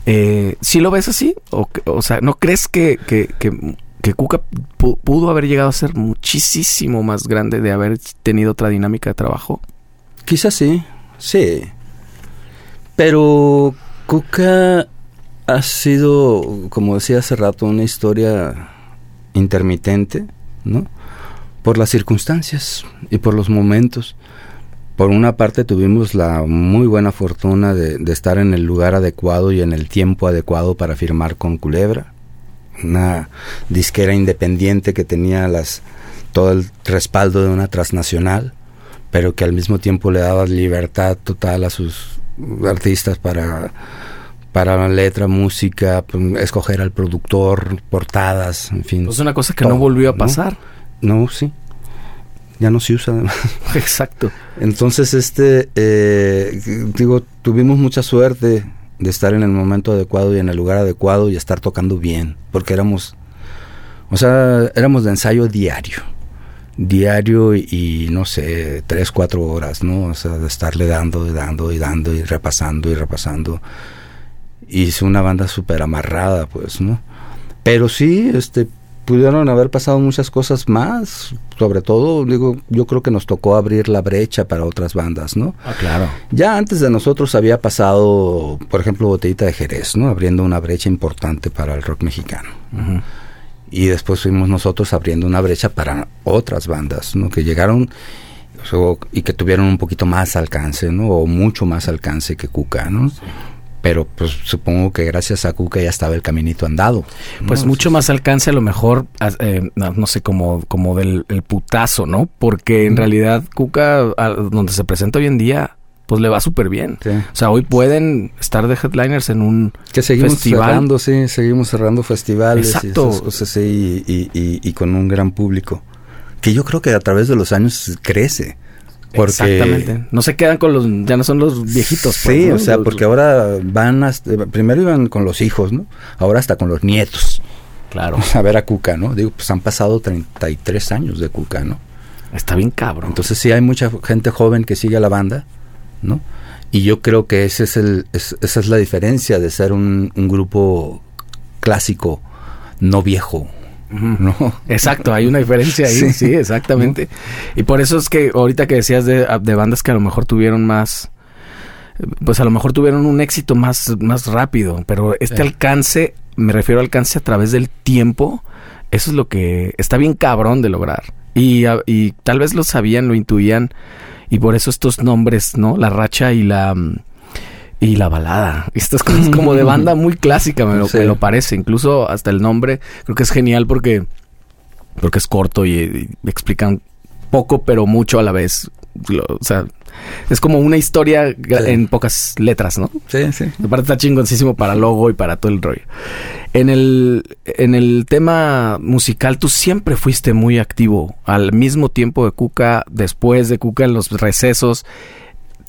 Eh, ¿Sí lo ves así? O, sea, ¿no crees que, que, que, Cuca pudo haber llegado a ser muchísimo más grande de haber tenido otra dinámica de trabajo? Quizás sí, sí. Pero Cuca ha sido, como decía hace rato, una historia intermitente, ¿no? Por las circunstancias y por los momentos por una parte tuvimos la muy buena fortuna de, estar en el lugar adecuado y en el tiempo adecuado para firmar con Culebra, una disquera independiente que tenía las todo el respaldo de una transnacional, pero que al mismo tiempo le daba libertad total a sus artistas para para la letra, música, pues, escoger al productor, portadas, en fin. Es pues una cosa que no volvió a pasar. no sí ya no se usa. Exacto. Entonces, este, eh, digo, tuvimos mucha suerte de estar en el momento adecuado y en el lugar adecuado y estar tocando bien, porque éramos, o sea, éramos de ensayo diario, diario y, no sé, tres, cuatro horas, ¿no? O sea, de estarle dando y dando y dando y repasando y repasando. Y es una banda súper amarrada, pues, ¿no? Pero sí, este, pudieron haber pasado muchas cosas más, sobre todo, digo, yo creo que nos tocó abrir la brecha para otras bandas, ¿no? Ah, claro. Ya antes de nosotros había pasado, por ejemplo, Botellita de Jerez, ¿no? Abriendo una brecha importante para el rock mexicano. Y después fuimos nosotros abriendo una brecha para otras bandas, ¿no? Que llegaron y que tuvieron un poquito más alcance, ¿no? O mucho más alcance que Cuca, ¿no? Pero pues supongo que gracias a Cuca ya estaba el caminito andado. Pues mucho más alcance a lo mejor, eh, no, sé, como, como del el putazo, ¿no? Porque en realidad Cuca, donde se presenta hoy en día, pues le va súper bien. O sea, hoy pueden estar de headliners en un que seguimos cerrando, sí, seguimos cerrando festivales Exacto. y y, y con un gran público. Que yo creo que a través de los años crece. Exactamente. No se quedan con los, ya no son los viejitos. Pues, sí, o sea, porque ahora van, hasta, primero iban con los hijos, ¿no? Ahora hasta con los nietos. Claro. A ver a Cuca, ¿no? Digo, pues han pasado 33 años de Cuca, ¿no? Está bien cabrón. Entonces sí hay mucha gente joven que sigue a la banda, ¿no? Y yo creo que ese es el, esa es la diferencia de ser un, un grupo clásico, no viejo, no. Exacto, hay una diferencia ahí, sí, exactamente. Y por eso es que ahorita que decías de, de, bandas que a lo mejor tuvieron más, pues a lo mejor tuvieron un éxito más, más rápido, pero este alcance, me refiero al alcance a través del tiempo, eso es lo que está bien cabrón de lograr. Y, y tal vez lo sabían, lo intuían, y por eso estos nombres, ¿no? La racha y la y la balada. Esto es como de banda muy clásica, me lo, parece. Incluso hasta el nombre creo que es genial porque, porque es corto y, explican poco pero mucho a la vez. o sea, es como una historia en pocas letras, ¿no? Sí, sí. Aparte está chingoncísimo para logo y para todo el rollo. En el, en el tema musical, tú siempre fuiste muy activo. Al mismo tiempo de Cuca, después de Cuca, en los recesos.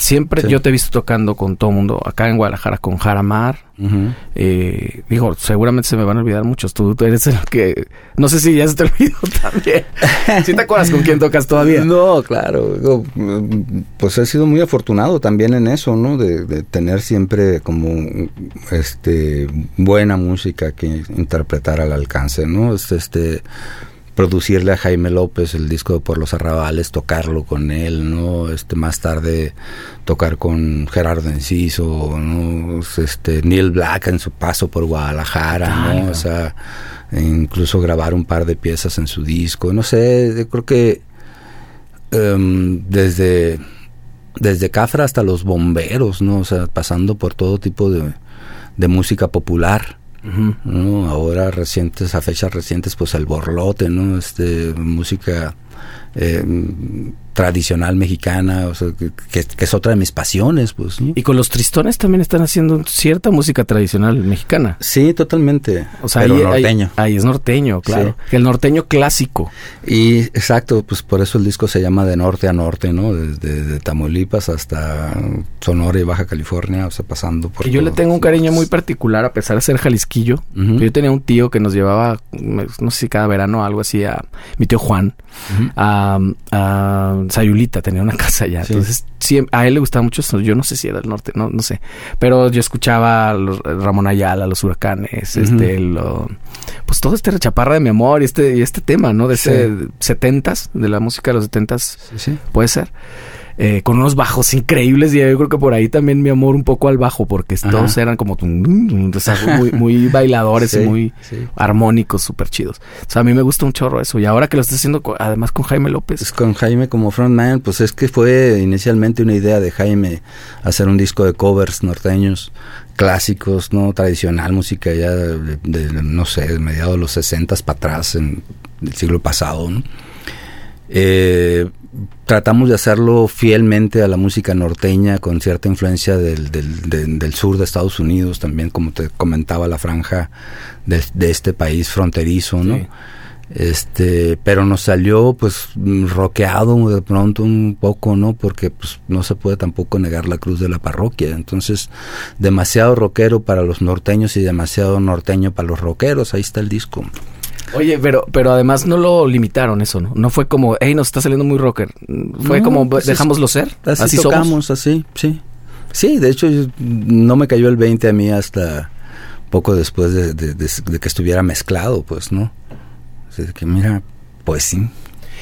Siempre yo te he visto tocando con todo mundo, acá en Guadalajara con Jaramar. eh, digo, seguramente se me van a olvidar muchos. Tú, eres el que. No sé si ya se te olvidó también. ¿Sí te acuerdas con quién tocas todavía? No, claro. pues he sido muy afortunado también en eso, ¿no? De, de tener siempre como este buena música que interpretar al alcance, ¿no? Este. este producirle a Jaime López el disco de Por los Arrabales, tocarlo con él, ¿no? Este, más tarde tocar con Gerardo Enciso, ¿no? Este, Neil Black en su paso por Guadalajara, ¿no? O sea, incluso grabar un par de piezas en su disco, no sé, creo que em, desde, desde Cafra hasta los bomberos, ¿no? O sea, pasando por todo tipo de, de música popular ¿no? Ahora recientes, a fechas recientes, pues el borlote, ¿no? Este, música eh, tradicional mexicana, o sea, que, es otra de mis pasiones, pues. Y con los tristones también están haciendo cierta música tradicional mexicana. Sí, totalmente. O sea, Pero norteño. Ahí, es norteño, claro. El norteño clásico. Y exacto, pues por eso el disco se llama De Norte a Norte, ¿no? Desde Tamaulipas hasta Sonora y Baja California, o sea, pasando por. Y yo le tengo un cariño muy particular, a pesar de ser jalisquillo. Yo tenía un tío que nos llevaba, no sé si cada verano algo así, a mi tío Juan, a Sayulita, tenía una casa allá. Entonces, a él le gustaba mucho eso. Yo no sé si era el norte, no, no sé. Pero yo escuchaba a los, Ramón Ayala, los huracanes, este, lo, pues todo este rechaparra de mi amor y este, y este tema, ¿no? De ese setentas, de la música de los setentas, puede ser. Eh, con unos bajos increíbles y yo creo que por ahí también mi amor un poco al bajo porque todos eran como muy, muy bailadores y muy armónicos, súper chidos. O sea, a mí me gusta un chorro eso y ahora que lo estoy haciendo además con Jaime López. Es con Jaime como frontman, pues es que fue inicialmente una idea de Jaime hacer un disco de covers norteños clásicos, no tradicional, música ya de, no sé, mediados de los 60 para atrás en el siglo pasado, ¿no? Eh, tratamos de hacerlo fielmente a la música norteña con cierta influencia del, del, sur de Estados Unidos también como te comentaba la franja de, este país fronterizo no Este, pero nos salió pues roqueado de pronto un poco, ¿no? Porque pues no se puede tampoco negar la cruz de la parroquia. Entonces, demasiado rockero para los norteños y demasiado norteño para los rockeros. Ahí está el disco. Oye, pero, pero además no lo limitaron eso, ¿no? No fue como, hey, nos está saliendo muy rocker. Fue No, como, pues es- dejámoslo ser. Así, tocamos, así, sí. Sí, de hecho no me cayó el 20 a mí hasta poco después de, de- de- de que estuviera mezclado, pues, ¿no? Así de que mira, pues sí.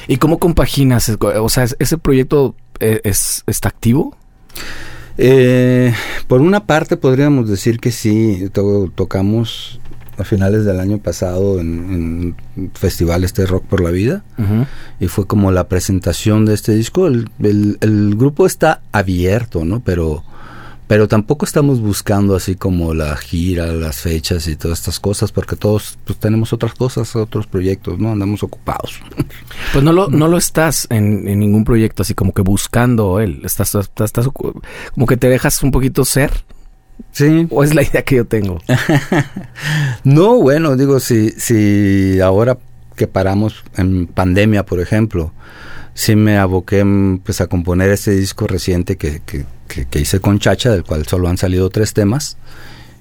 ¿Y cómo compaginas? O sea, ¿ese proyecto eh, es, está activo? Eh, por una parte podríamos decir que sí, to- tocamos a finales del año pasado en, en festivales de rock por la vida y fue como la presentación de este disco. El, el- el grupo está abierto, ¿no? Pero, pero tampoco estamos buscando así como la gira, las fechas y todas estas cosas, porque todos pues, tenemos otras cosas, otros proyectos, ¿no? Andamos ocupados. Pues no lo, no lo estás en, en ningún proyecto así como que buscando él. Estás, estás, estás como que te dejas un poquito ser. Sí. ¿O es la idea que yo tengo? No, bueno, digo, si, si ahora que paramos en pandemia, por ejemplo, sí me aboqué mm, pues a componer este disco reciente que, que, que- que hice con Chacha, del cual solo han salido tres temas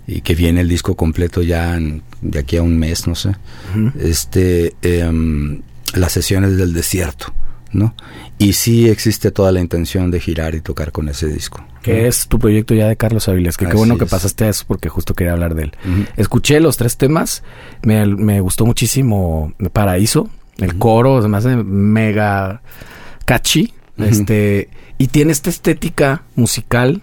y que viene el disco completo ya en- de aquí a un mes, no sé. Este, em, las sesiones del desierto, ¿no? Y sí existe toda la intención de girar y tocar con ese disco. Que es tu proyecto ya de Carlos Avilés. Que qué bueno que es. pasaste a eso porque justo quería hablar de él. Escuché los tres temas. Me, me gustó muchísimo Paraíso. El coro me hace mega catchy. Este, y tiene esta estética musical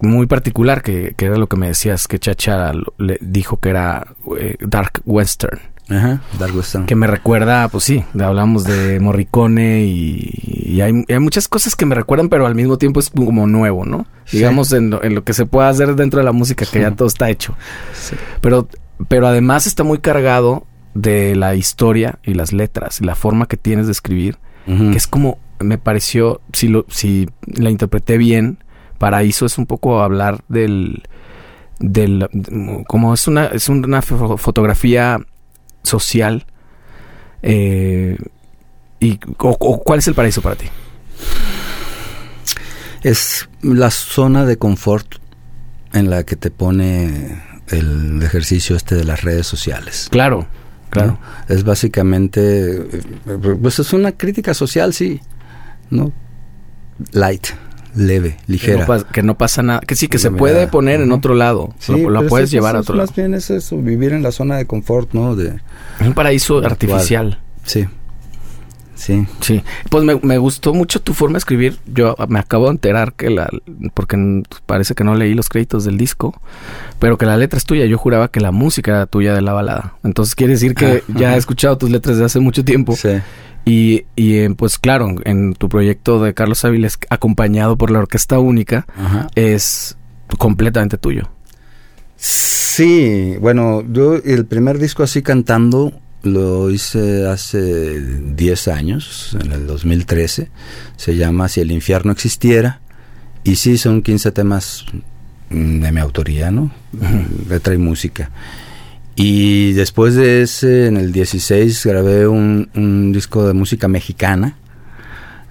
muy particular que, que era lo que me decías que Chacha le dijo que era eh, dark western Ajá, Dark Western. que me recuerda pues sí hablamos de Morricone y, y hay, hay muchas cosas que me recuerdan pero al mismo tiempo es como nuevo no Sí. digamos en lo, en lo que se puede hacer dentro de la música que ya todo está hecho Sí. pero pero además está muy cargado de la historia y las letras y la forma que tienes de escribir que es como me pareció si lo si la interpreté bien paraíso es un poco hablar del del como es una es una fo- fotografía social eh, y o- o cuál es el paraíso para ti Es la zona de confort en la que te pone el ejercicio este de las redes sociales. claro claro ¿no? Es básicamente, eh, pues es una crítica social, sí, ¿no? Light, leve, que ligera. no, pas- que no pasa nada que sí que La se puede mirada. poner en Ujú. otro lado Sí, lo, la pero puedes es- llevar a es- otro lado Más bien es eso, vivir en la zona de confort, ¿no? De, es un paraíso Virtual. artificial sí, sí. Sí, pues me, me gustó mucho tu forma de escribir. Yo me acabo de enterar que la, porque parece que no leí los créditos del disco, pero que la letra es tuya. Yo juraba que la música era tuya de la balada. Entonces quiere decir que Ah, ya ajá. he escuchado tus letras desde hace mucho tiempo. Sí. Y, y eh, pues claro, en tu proyecto de Carlos Áviles, acompañado por la Orquesta Única, Ajá. es completamente tuyo. Sí, bueno, yo el primer disco así cantando lo hice hace 10 años, en el 2013. Se llama Si el infierno existiera. Y sí, son 15 temas mm, de mi autoría, ¿no? Letra y música. Y después de ese, en el 16, grabé un, un disco de música mexicana,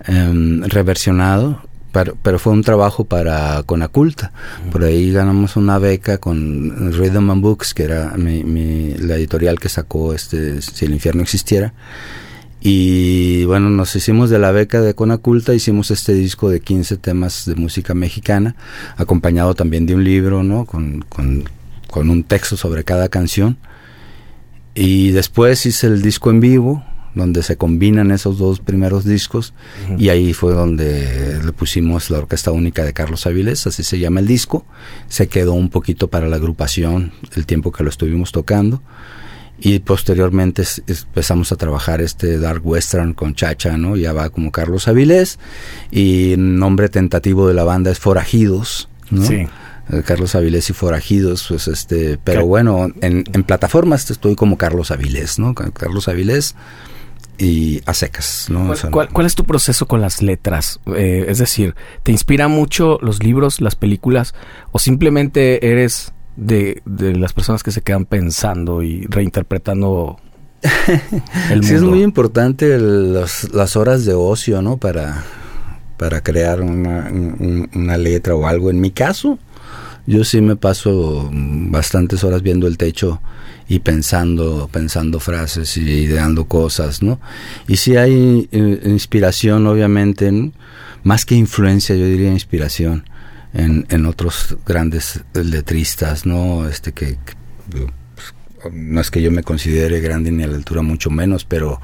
em, reversionado, pero, pero fue un trabajo para Conaculta. Por ahí ganamos una beca con Rhythm and Books, que era mi, mi- la editorial que sacó este Si el infierno existiera. Y bueno, nos hicimos de la beca de Conaculta, hicimos este disco de 15 temas de música mexicana, acompañado también de un libro, ¿no? Con, con, con un texto sobre cada canción. Y después hice el disco en vivo, donde se combinan esos dos primeros discos, y ahí fue donde le pusimos la Orquesta Única de Carlos Avilés, así se llama el disco. Se quedó un poquito para la agrupación el tiempo que lo estuvimos tocando. Y posteriormente es- es- empezamos a trabajar este Dark Western con Chacha, ¿no? Ya va como Carlos Avilés. Y nombre tentativo de la banda es Forajidos, ¿no? Sí. Eh, Carlos Avilés y Forajidos, pues este, pero bueno, en, en plataformas estoy como Carlos Avilés, ¿no? Ca- Carlos Avilés y a secas, ¿no? O ¿Cuál, sea, cuál- cuál es tu proceso con las letras? Eh, es decir, ¿te inspira mucho los libros, las películas, o simplemente eres de, de las personas que se quedan pensando y reinterpretando sí, es muy importante las horas de ocio, ¿no? Para, para crear una, una letra o algo. En mi caso, yo sí me paso bastantes horas viendo el techo y pensando, pensando frases y ideando cosas, ¿no? Y sí hay eh, inspiración, obviamente, más que influencia, yo diría inspiración en, en otros grandes letristas, ¿no? Este que, pues, no es que yo me considere grande ni a la altura, mucho menos, pero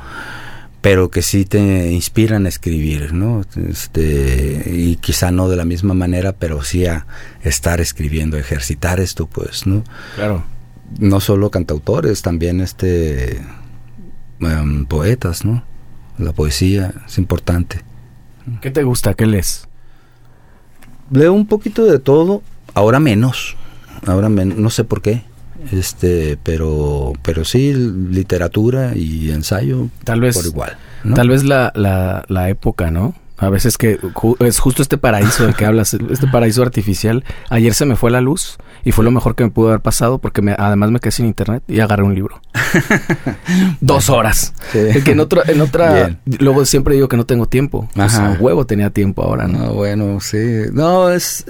pero que sí te inspiran a escribir, ¿no? Este, y quizá no de la misma manera, pero sí a estar escribiendo, ejercitar esto, pues, ¿no? Claro. No solo cantautores, también este em, poetas, ¿no? La poesía es importante. ¿Qué te gusta? ¿Qué lees? Leo un poquito de todo, ahora menos. Ahora menos, no sé por qué. Este, pero pero sí literatura y ensayo tal vez por igual. Tal vez la, la, la época, ¿no? A veces que es justo este paraíso del que hablas, este paraíso artificial. Ayer se me fue la luz y fue lo mejor que me pudo haber pasado porque me, además me quedé sin internet y agarré un libro. Dos horas. Que en otra, en otra, luego siempre digo que no tengo tiempo. O sea, huevo tenía tiempo ahora, ¿no? bueno, sí. No, es,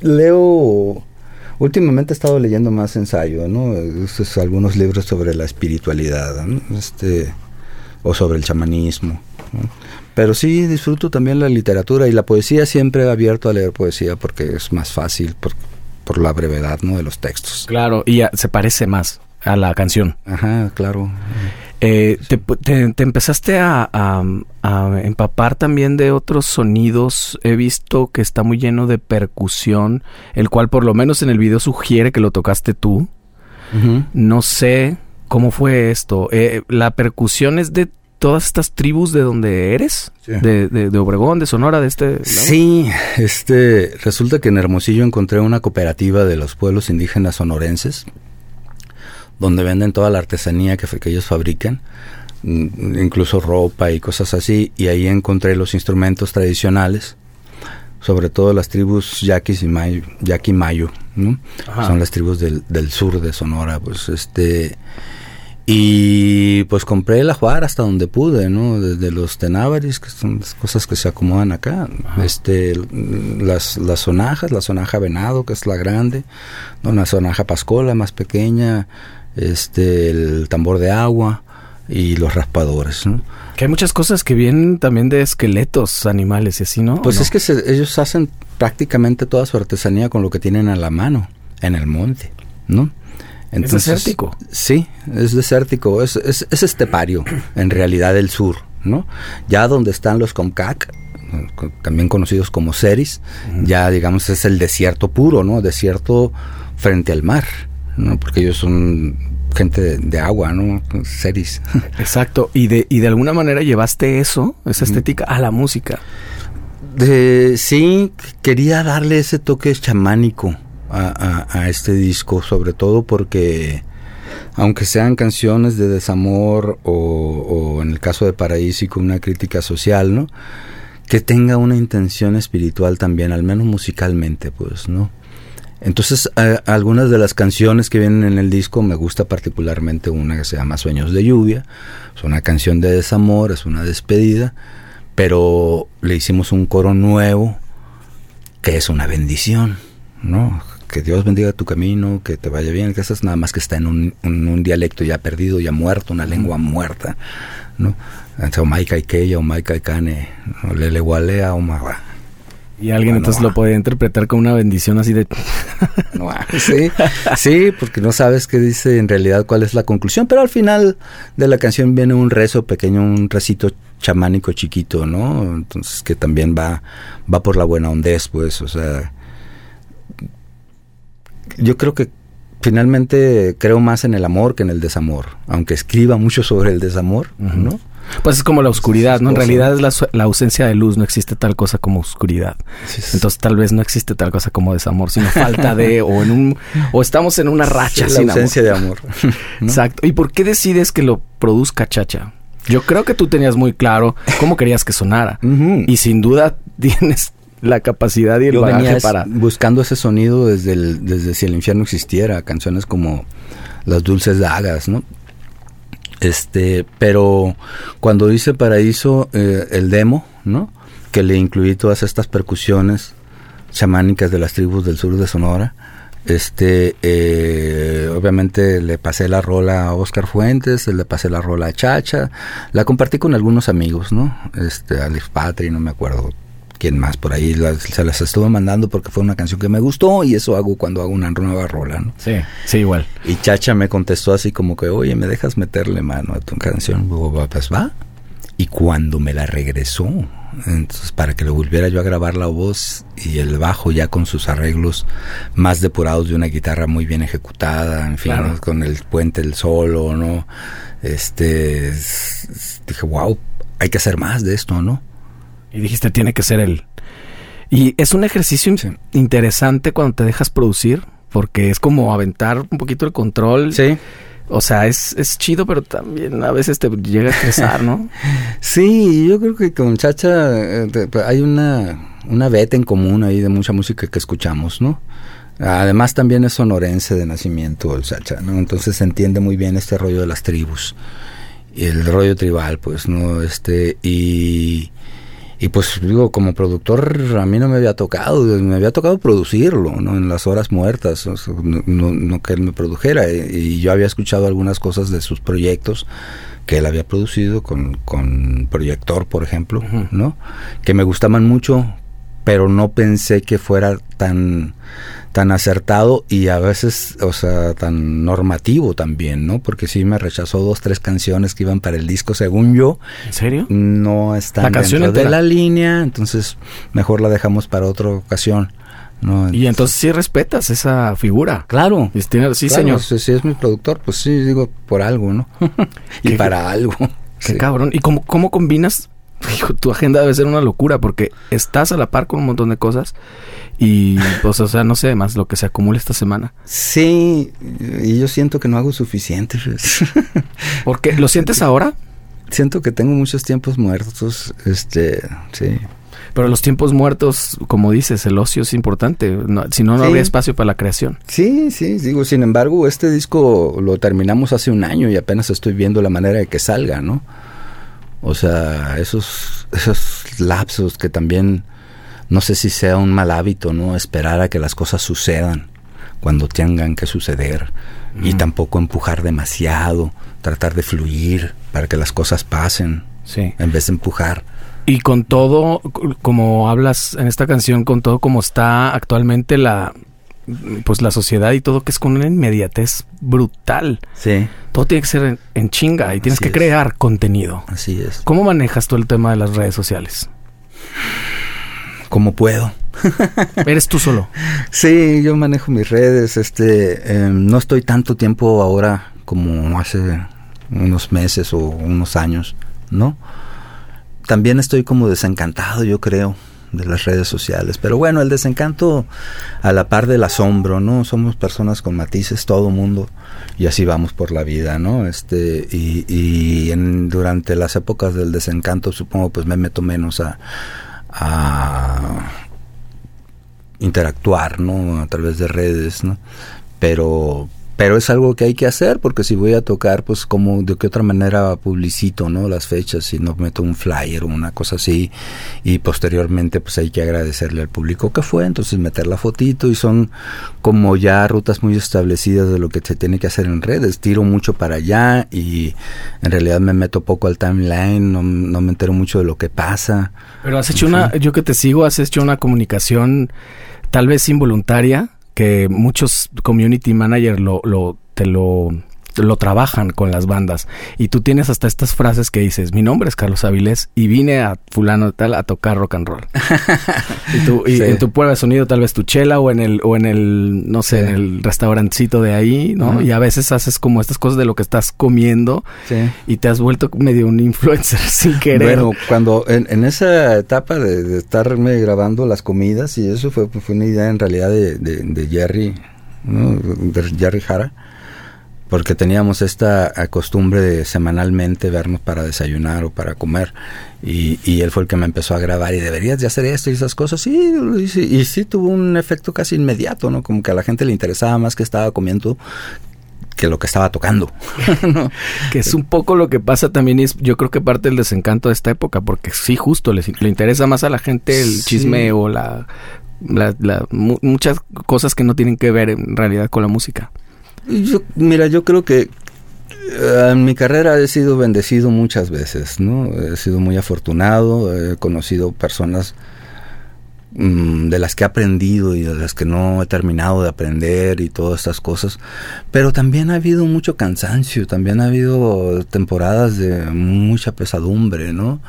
leo últimamente he estado leyendo más ensayo, ¿no? algunos libros sobre la espiritualidad, Este, o sobre el chamanismo. Pero sí disfruto también la literatura y la poesía siempre he abierto a leer poesía porque es más fácil por, por la brevedad ¿no? de los textos. Claro, y se parece más a la canción. Ajá, claro. Eh, te, empezaste a, empapar también de otros sonidos. He visto que está muy lleno de percusión, el cual por lo menos en el video sugiere que lo tocaste tú. No sé cómo fue esto. Eh, ¿La percusión es de todas estas tribus de donde eres? De, de, Obregón, de Sonora, de este... Sí, este, resulta que en Hermosillo encontré una cooperativa de los pueblos indígenas sonorenses, donde venden toda la artesanía que, que ellos fabrican, mm, incluso ropa y cosas así, y ahí encontré los instrumentos tradicionales, sobre todo las tribus yaquis y mayo, yaqui mayo, ¿no? son las tribus del, del sur de Sonora, pues este y pues compré el ajuar hasta donde pude, ¿no? Desde los tenávaris, que son las cosas que se acomodan acá. Este, las, las sonajas, la sonaja venado, que es la grande, ¿no? una sonaja pascola más pequeña, este, el tambor de agua y los raspadores, ¿no? Que hay muchas cosas que vienen también de esqueletos animales y así, ¿no? Pues es que ellos hacen prácticamente toda su artesanía con lo que tienen a la mano, en el monte, ¿no? ¿Es desértico? Sí, es desértico, es, es, estepario, en realidad el sur, ¿no? Ya donde están los Comcac, también conocidos como Ceris, ya digamos es el desierto puro, ¿no? Desierto frente al mar, ¿no? Porque ellos son gente de, agua, ¿no? Ceris. Exacto, y de, y de alguna manera llevaste eso, esa estética, a la música. De, sí, quería darle ese toque chamánico a, este disco, sobre todo porque aunque sean canciones de desamor o, en el caso de Paraíso con una crítica social, ¿no? Que tenga una intención espiritual también, al menos musicalmente, pues, ¿no? Entonces, algunas de las canciones que vienen en el disco me gusta particularmente una que se llama Sueños de Lluvia, es una canción de desamor, es una despedida, pero le hicimos un coro nuevo que es una bendición, ¿no? que Dios bendiga tu camino, que te vaya bien, que eso es nada más que está en un, un, dialecto ya perdido, ya muerto, una lengua muerta, ¿no? Entonces, Omaika Ikeya, Omaika Ikane, Lele Walea, Omawa. Y alguien entonces lo podía interpretar como una bendición así de... sí, sí, porque no sabes qué dice en realidad cuál es la conclusión, pero al final de la canción viene un rezo pequeño, un recito chamánico chiquito, ¿no? Entonces que también va, va por la buena hondez, pues, o sea, yo creo que finalmente creo más en el amor que en el desamor, aunque escriba mucho sobre el desamor, ¿no? Pues es como la oscuridad, ¿no? En realidad es la, ausencia de luz, no existe tal cosa como oscuridad. Entonces tal vez no existe tal cosa como desamor, sino falta de, o en un, o estamos en una racha la ausencia de amor. Exacto. ¿Y por qué decides que lo produzca Chacha? Yo creo que tú tenías muy claro cómo querías que sonara. Y sin duda tienes la capacidad y el bagaje para buscando ese sonido desde el, desde si el infierno existiera canciones como las dulces dagas no Este, pero cuando hice Paraíso, eh, el demo, ¿no? Que le incluí todas estas percusiones chamánicas de las tribus del sur de Sonora. Este, eh, obviamente le pasé la rola a Oscar Fuentes, le pasé la rola a Chacha, la compartí con algunos amigos, ¿no? Este, Alex Patri, no me acuerdo quién más por ahí, se las estuve mandando porque fue una canción que me gustó y eso hago cuando hago una nueva rola, ¿no? Sí, sí, igual. Y Chacha me contestó así como que, oye, ¿me dejas meterle mano a tu canción? Pues va. Y cuando me la regresó, entonces para que le volviera yo a grabar la voz y el bajo ya con sus arreglos más depurados de una guitarra muy bien ejecutada, en fin, con el puente el solo, ¿no? Este dije, "Wow, hay que hacer más de esto, ¿no?" Y dijiste, tiene que ser él. Y es un ejercicio interesante cuando te dejas producir, porque es como aventar un poquito el control. Sí. O sea, es, es chido, pero también a veces te llega a estresar, ¿no? sí, yo creo que con Chacha eh, hay una, una beta en común ahí de mucha música que escuchamos, ¿no? Además también es sonorense de nacimiento el Chacha, ¿no? Entonces se entiende muy bien este rollo de las tribus y el rollo tribal, pues, ¿no? Este, y y pues digo, como productor a mí no me había tocado, me había tocado producirlo, ¿no? En las horas muertas, no, que él me produjera. Y yo había escuchado algunas cosas de sus proyectos que él había producido con, con Proyector, por ejemplo, ¿no? Que me gustaban mucho, pero no pensé que fuera tan tan acertado y a veces, o sea, tan normativo también, ¿no? Porque sí me rechazó dos, tres canciones que iban para el disco, según yo. ¿En serio? No están la canción dentro de la línea, entonces mejor la dejamos para otra ocasión. ¿no? y entonces sí respetas esa figura. Claro. sí, señor. Si, es mi productor, pues sí, digo, por algo, ¿no? y para algo. Qué cabrón. ¿Y cómo, cómo combinas tu agenda debe ser una locura porque estás a la par con un montón de cosas y pues o sea no sé más lo que se acumula esta semana. Sí y yo siento que no hago suficiente porque lo sientes ahora siento que tengo muchos tiempos muertos este sí. Pero los tiempos muertos como dices el ocio es importante. Si no no habría espacio para la creación. Sí sí digo sin embargo este disco lo terminamos hace un año y apenas estoy viendo la manera de que salga no o sea, esos, esos lapsos que también no sé si sea un mal hábito, ¿no? Esperar a que las cosas sucedan cuando tengan que suceder y tampoco empujar demasiado, tratar de fluir para que las cosas pasen sí. en vez de empujar. Y con todo, como hablas en esta canción, con todo como está actualmente la, pues la sociedad y todo que es con una inmediatez brutal. Sí. Todo tiene que ser en, chinga y tienes que crear contenido. Así es. ¿Cómo manejas tú el tema de las redes sociales? Como puedo. ¿Eres tú solo? Sí, yo manejo mis redes. Este, em, no estoy tanto tiempo ahora como hace unos meses o unos años, ¿no? También estoy como desencantado, yo creo de las redes sociales. Pero bueno, el desencanto a la par del asombro, ¿no? Somos personas con matices, todo mundo, y así vamos por la vida, ¿no? Este, y, y durante las épocas del desencanto, supongo, pues me meto menos a, a interactuar, ¿no? A través de redes, ¿no? Pero, pero es algo que hay que hacer porque si voy a tocar pues como de qué otra manera publicito no las fechas si no meto un flyer o una cosa así y posteriormente pues hay que agradecerle al público que fue entonces meter la fotito y son como ya rutas muy establecidas de lo que se tiene que hacer en redes. Tiro mucho para allá y en realidad me meto poco al timeline no, no me entero mucho de lo que pasa. Pero has hecho una yo que te sigo has hecho una comunicación tal vez involuntaria que muchos community managers lo, lo, te lo lo trabajan con las bandas. Y tú tienes hasta estas frases que dices, mi nombre es Carlos Avilés y vine a fulano de tal a tocar rock and roll. y, tú, y en tu prueba de sonido tal vez tu chela o en el, o en el, no sé, en el restaurancito de ahí, ¿no? Y a veces haces como estas cosas de lo que estás comiendo y te has vuelto medio un influencer sin querer. Bueno, cuando en, en esa etapa de, estarme grabando las comidas y eso fue, fue una idea en realidad de, de, de Jerry, ¿no? De Jerry Jara porque teníamos esta costumbre de semanalmente vernos para desayunar o para comer y, y, él fue el que me empezó a grabar y deberías de hacer esto y esas cosas sí, y, sí tuvo un efecto casi inmediato no como que a la gente le interesaba más que estaba comiendo que lo que estaba tocando. Que es un poco lo que pasa también y es yo creo que parte del desencanto de esta época, porque sí, justo le interesa más a la gente el chisme o la, muchas cosas que no tienen que ver en realidad con la música. Yo, mira, yo creo que eh, en mi carrera he sido bendecido muchas veces, ¿no? He sido muy afortunado, he conocido personas mm, de las que he aprendido y de las que no he terminado de aprender y todas estas cosas, pero también ha habido mucho cansancio, también ha habido temporadas de mucha pesadumbre, ¿no?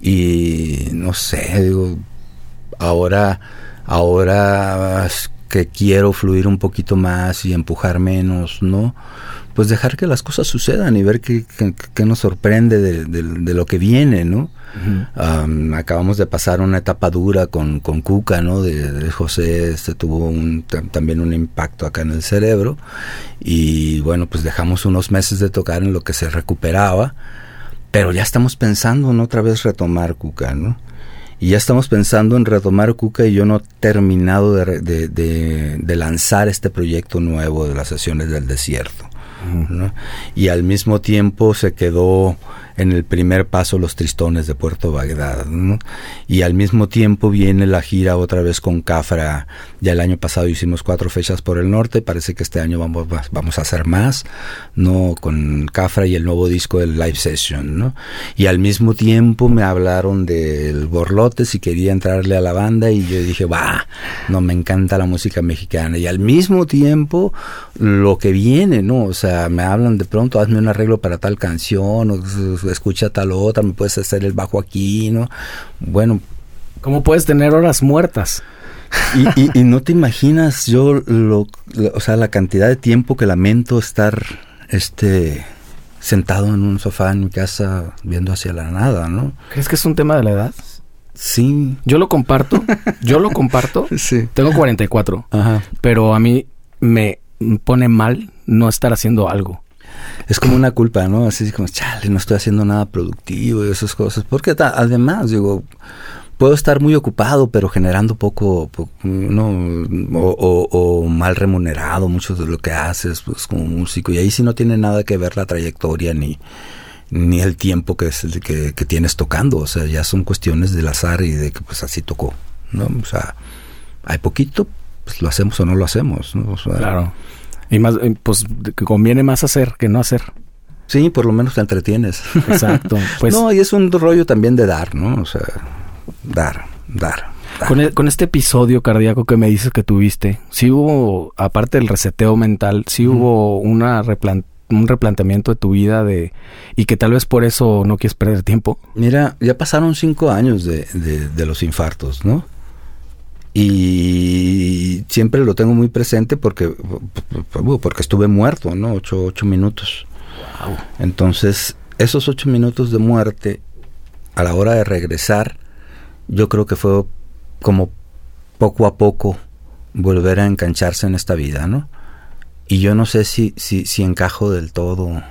Y no sé, digo, ahora, ahora que quiero fluir un poquito más y empujar menos, ¿no? pues dejar que las cosas sucedan y ver qué, nos sorprende de, lo que viene, ¿no? acabamos de pasar una etapa dura con, con Cuca, ¿no? De, José, este tuvo un, también un impacto acá en el cerebro y bueno, pues dejamos unos meses de tocar en lo que se recuperaba, pero ya estamos pensando en otra vez retomar Cuca, ¿no? Y ya estamos pensando en retomar Cuca y yo no he terminado de, de lanzar este proyecto nuevo de las sesiones del desierto. Y al mismo tiempo se quedó en el primer paso los tristones de Puerto Bagdad. Y al mismo tiempo viene la gira otra vez con Cafra. Ya el año pasado hicimos cuatro fechas por el norte, parece que este año vamos, vamos a hacer más, ¿no? Con Cafra y el nuevo disco del Live Session, ¿no? Y al mismo tiempo me hablaron del Borlote si quería entrarle a la banda y yo dije, va, no, me encanta la música mexicana. Y al mismo tiempo lo que viene, ¿no? O sea, me hablan de pronto, hazme un arreglo para tal canción, o escucha tal otra, me puedes hacer el bajo aquí, ¿no? Bueno. ¿Cómo puedes tener horas muertas? Y, y, no te imaginas yo, lo, o sea, la cantidad de tiempo que lamento estar, este, sentado en un sofá en mi casa viendo hacia la nada, ¿no? ¿Crees que es un tema de la edad? Sí. Yo lo comparto, yo lo comparto. Sí. Tengo 44. Ajá. Pero a mí me pone mal no estar haciendo algo es como una culpa, ¿no? Así como, chale, no estoy haciendo nada productivo y esas cosas. Porque además, digo, puedo estar muy ocupado, pero generando poco, no, o, mal remunerado mucho de lo que haces, pues como músico. Y ahí sí no tiene nada que ver la trayectoria ni, ni el tiempo que, es, que, que tienes tocando. O sea, ya son cuestiones del azar y de que pues así tocó, ¿no? O sea, hay poquito, pues lo hacemos o no lo hacemos, ¿no? claro. Y más, eh, pues conviene más hacer que no hacer. Sí, por lo menos te entretienes. Exacto. Pues, no, y es un rollo también de dar, ¿no? O sea, dar, dar. Con, e, con, este episodio cardíaco que me dices que tuviste, sí hubo, aparte del reseteo mental, sí hubo una un replanteamiento de tu vida de y que tal vez por eso no quieres perder tiempo. Mira, ya pasaron cinco años de, de, de los infartos, ¿no? Y siempre lo tengo muy presente porque porque estuve muerto, ¿no? Ocho, ocho minutos. Entonces, esos ocho minutos de muerte, a la hora de regresar, yo creo que fue como poco a poco volver a engancharse en esta vida, ¿no? Y yo no sé si, si, si encajo del todo,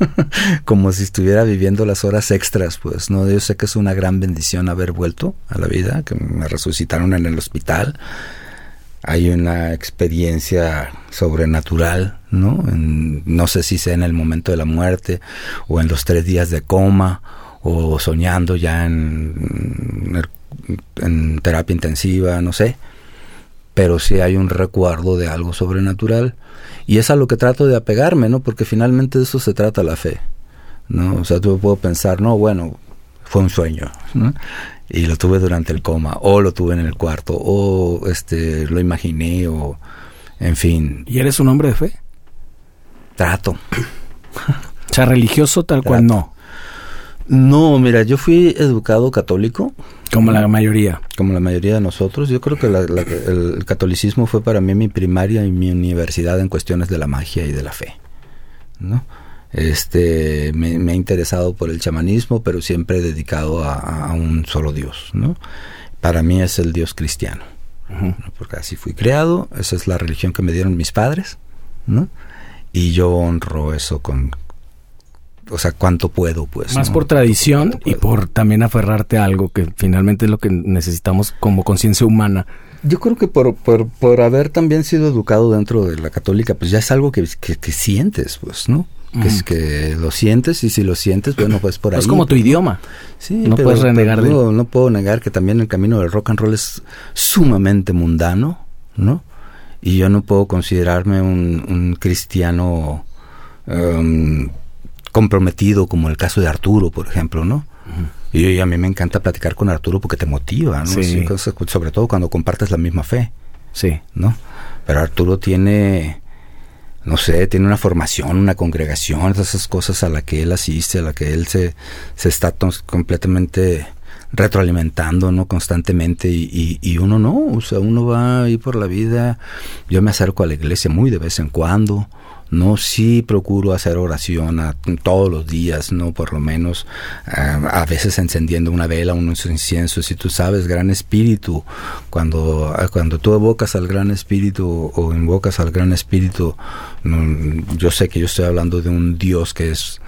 como si estuviera viviendo las horas extras, pues, ¿no? Yo sé que es una gran bendición haber vuelto a la vida, que me resucitaron en el hospital. Hay una experiencia sobrenatural, ¿no? no sé si sea en el momento de la muerte o en los tres días de coma o soñando ya en, en terapia intensiva, no sé. Pero sí hay un recuerdo de algo sobrenatural y es a lo que trato de apegarme, ¿no? Porque finalmente de eso se trata la fe, ¿no? O sea, tú puedo pensar, no, bueno, fue un sueño, ¿no? Y lo tuve durante el coma, o lo tuve en el cuarto, o este, lo imaginé, o en fin. ¿Y eres un hombre de fe? Trato. o sea, religioso tal cual no. No, mira, yo fui educado católico. Como la mayoría. Como la mayoría de nosotros. Yo creo que el catolicismo fue para mí mi primaria y mi universidad en cuestiones de la magia y de la fe. ¿no? Este, me, he interesado por el chamanismo, pero siempre he dedicado a, un solo Dios. ¿no? Para mí es el Dios cristiano. Porque así fui creado, esa es la religión que me dieron mis padres. ¿no? Y yo honro eso con, o sea, cuánto puedo, pues. Más por tradición y por también aferrarte a algo que finalmente es lo que necesitamos como conciencia humana. Yo creo que por, por, por, haber también sido educado dentro de la católica, pues ya es algo que, que, sientes, pues, ¿no? Que es que lo sientes y si lo sientes, bueno, pues por ahí. Es como tu idioma. Sí, no puedes renegar de No puedo negar que también el camino del rock and roll es sumamente mundano, ¿no? Y yo no puedo considerarme un, un cristiano um, comprometido como el caso de Arturo, por ejemplo, ¿no? y, a mí me encanta platicar con Arturo porque te motiva, ¿no? Sí. sobre todo cuando compartes la misma fe. Sí. ¿No? Pero Arturo tiene, no sé, tiene una formación, una congregación, esas cosas a la que él asiste, a la que él se, se está completamente retroalimentando, ¿no? Constantemente y, y, uno no, o sea, uno va ahí por la vida, yo me acerco a la iglesia muy de vez en cuando, no sí procuro hacer oración todos los días, no por lo menos a veces encendiendo una vela, un incienso, si tú sabes, gran espíritu, cuando, cuando tú evocas al gran espíritu o invocas al gran espíritu, yo sé que yo estoy hablando de un Dios que es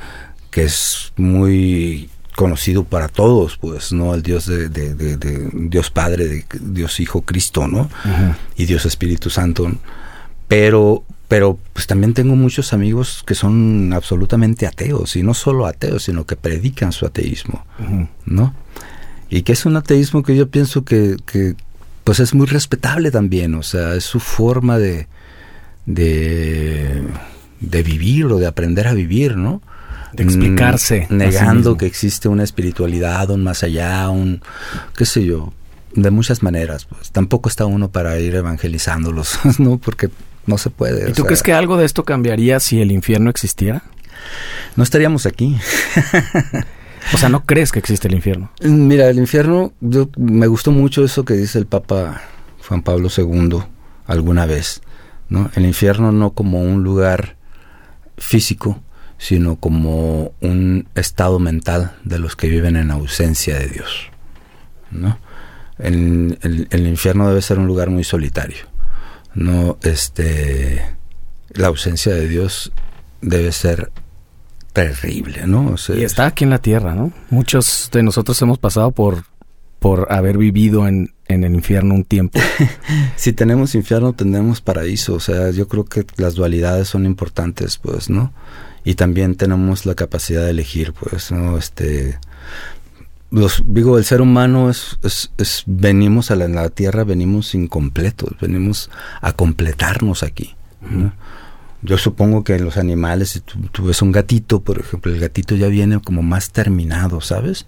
que es muy conocido para todos, pues, ¿no? El Dios de, Dios Padre, de Dios Hijo Cristo, ¿no? Y Dios Espíritu Santo. Pero pero pues también tengo muchos amigos que son absolutamente ateos y no solo ateos sino que predican su ateísmo no y que es un ateísmo que yo pienso que, que, pues es muy respetable también o sea es su forma de de, de vivir o de aprender a vivir no de explicarse negando que existe una espiritualidad un más allá un qué sé yo de muchas maneras pues tampoco está uno para ir evangelizándolos no porque no se puede. ¿Y tú crees que algo de esto cambiaría si el infierno existiera? No estaríamos aquí. o sea, ¿no crees que existe el infierno? Mira, el infierno, yo, me gustó mucho eso que dice el Papa Juan Pablo II alguna vez, ¿no? El infierno no como un lugar físico, sino como un estado mental de los que viven en ausencia de Dios, ¿no? el infierno debe ser un lugar muy solitario no este la ausencia de Dios debe ser terrible, ¿no? y está aquí en la tierra, ¿no? Muchos de nosotros hemos pasado por por haber vivido en, en el infierno un tiempo. si tenemos infierno, tendremos paraíso. O sea, yo creo que las dualidades son importantes, pues, ¿no? Y también tenemos la capacidad de elegir, pues, ¿no? Este, los, digo, el ser humano es, es, venimos a la, tierra, venimos incompletos, venimos a completarnos aquí. Yo supongo que los animales, si tú, ves un gatito, por ejemplo, el gatito ya viene como más terminado, ¿sabes?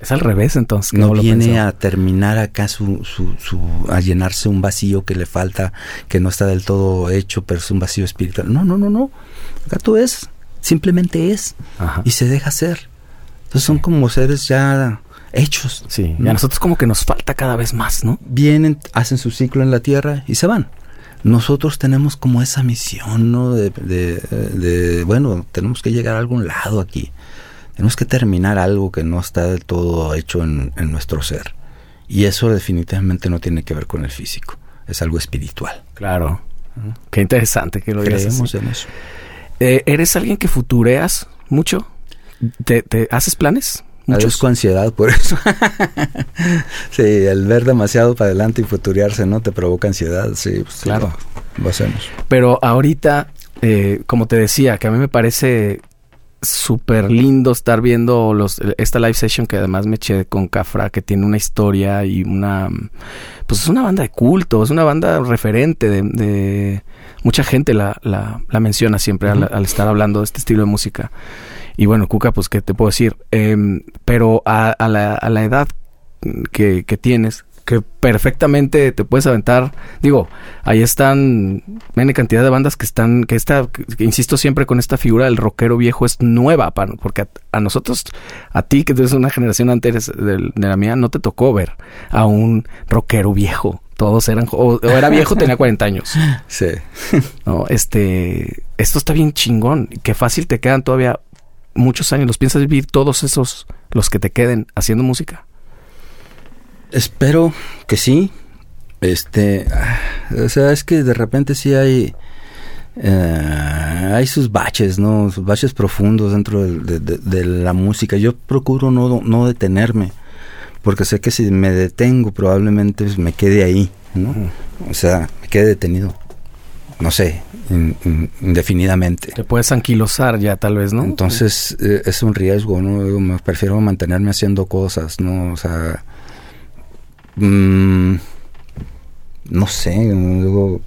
Es al revés, entonces. No, viene a terminar acá su, su, su, a llenarse un vacío que le falta, que no está del todo hecho, pero es un vacío espiritual. No, no, no, no. El gato es, simplemente es, y se deja ser. Entonces son como seres ya hechos. Sí, y a nosotros como que nos falta cada vez más, ¿no? Vienen, hacen su ciclo en la tierra y se van. Nosotros tenemos como esa misión, ¿no? De, de, bueno, tenemos que llegar a algún lado aquí. Tenemos que terminar algo que no está del todo hecho en, nuestro ser. Y eso definitivamente no tiene que ver con el físico. Es algo espiritual. Claro. Qué interesante que lo Creemos en eso. Eh, ¿Eres alguien que futureas mucho? ¿Te, haces planes? Muchos. con ansiedad por eso. sí, el ver demasiado para adelante y futuriarse, ¿no? Te provoca ansiedad, sí. Pues, claro. Lo, hacemos. Pero ahorita, eh, como te decía, que a mí me parece súper lindo estar viendo los, esta live session que además me eché con Cafra, que tiene una historia y una... Pues es una banda de culto, es una banda referente de... mucha gente la, la, menciona siempre al estar hablando de este estilo de música. Y bueno, Cuca, pues, ¿qué te puedo decir? Em, pero a, la, a, la, edad que, que, tienes, que perfectamente te puedes aventar, digo, ahí están, una cantidad de bandas que están, que esta, insisto siempre con esta figura del rockero viejo es nueva, porque a, nosotros, a ti que eres una generación antes de, la mía, no te tocó ver a un rockero viejo. Todos eran, o, era viejo, tenía 40 años. Sí. No, este, esto está bien chingón. Qué fácil te quedan todavía muchos años, ¿los piensas vivir todos esos, los que te queden haciendo música? Espero que sí. Este, o sea, es que de repente sí hay, eh, hay sus baches, ¿no? Sus baches profundos dentro de, la música. Yo procuro no, no, detenerme, porque sé que si me detengo probablemente me quede ahí, ¿no? O sea, me quede detenido. No sé, indefinidamente. Te puedes anquilosar ya tal vez, ¿no? Entonces eh, es un riesgo, ¿no? Me prefiero mantenerme haciendo cosas, ¿no? O sea, mmm, no sé, digo,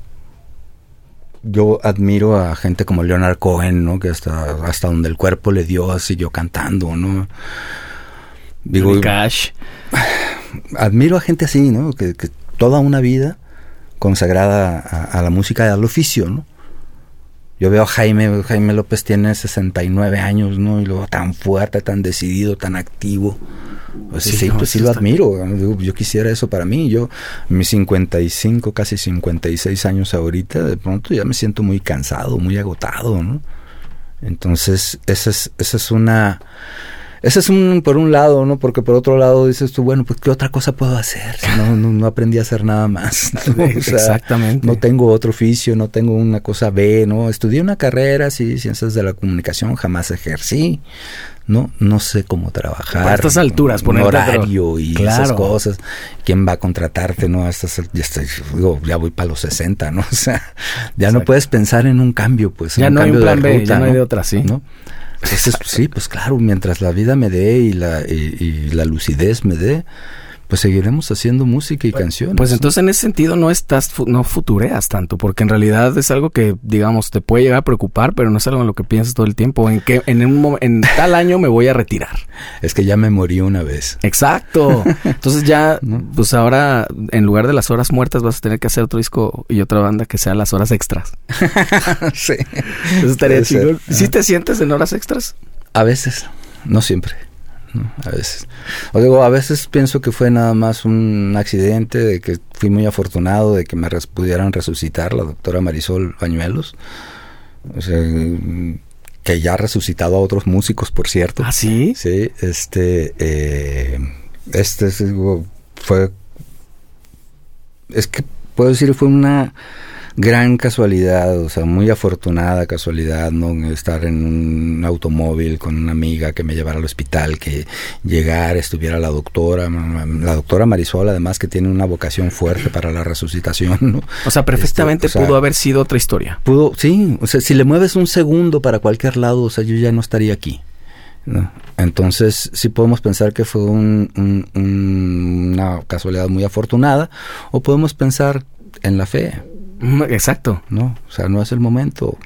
yo admiro a gente como Leonard Cohen, ¿no? Que hasta, hasta donde el cuerpo le dio, siguió cantando, ¿no? Digo, Cash. Admiro a gente así, ¿no? Que, toda una vida consagrada a, la música y al oficio, ¿no? Yo veo a Jaime, Jaime López tiene 69 años, ¿no? Y luego tan fuerte, tan decidido, tan activo. Pues sí, pues sí lo admiro. Yo quisiera eso para mí. Yo, mis 55, casi 56 años ahorita, de pronto ya me siento muy cansado, muy agotado, ¿no? Entonces, esa es, esa es una... Ese es un, por un lado, ¿no? Porque por otro lado dices tú, bueno, pues ¿qué otra cosa puedo hacer? No, no, aprendí a hacer nada más. Exactamente. No tengo otro oficio, no tengo una cosa B, ¿no? Estudié una carrera, sí, ciencias de la comunicación, jamás ejercí no no sé cómo trabajar. A estas alturas, poner horario y esas cosas. ¿Quién va a contratarte? No, estas, ya, ya voy para los 60, ¿no? O sea, ya no puedes pensar en un cambio, pues. Ya no hay un plan B, ya no, hay de otra, sí. ¿no? Sí, pues claro, mientras la vida me dé y la, y la lucidez me dé, pues seguiremos haciendo música y pues, canciones. Pues entonces en ese sentido no estás, no futureas tanto, porque en realidad es algo que, digamos, te puede llegar a preocupar, pero no es algo en lo que piensas todo el tiempo, en que en, un, en tal año me voy a retirar. Es que ya me morí una vez. Exacto. Entonces ya, pues ahora, en lugar de las horas muertas, vas a tener que hacer otro disco y otra banda que sea las horas extras. sí. Eso estaría chido. ¿Sí te sientes en horas extras? A veces, no siempre. A veces. O digo, a veces pienso que fue nada más un accidente, de que fui muy afortunado de que me pudieran resucitar la doctora Marisol Bañuelos. O sea, que ya ha resucitado a otros músicos, por cierto. ¿Ah, sí? Sí, este, eh, este fue, es que puedo decir, fue una gran casualidad, o sea, muy afortunada casualidad, ¿no? Estar en un automóvil con una amiga que me llevara al hospital, que llegara, estuviera la doctora, la doctora Marisol, además que tiene una vocación fuerte para la resucitación, ¿no? O sea, perfectamente este, pudo haber sido otra historia. Pudo, sí, o sea, si le mueves un segundo para cualquier lado, o sea, yo ya no estaría aquí. ¿no? Entonces, sí podemos pensar que fue un, una casualidad muy afortunada, o podemos pensar en la fe. Exacto. No, o sea, no es el momento.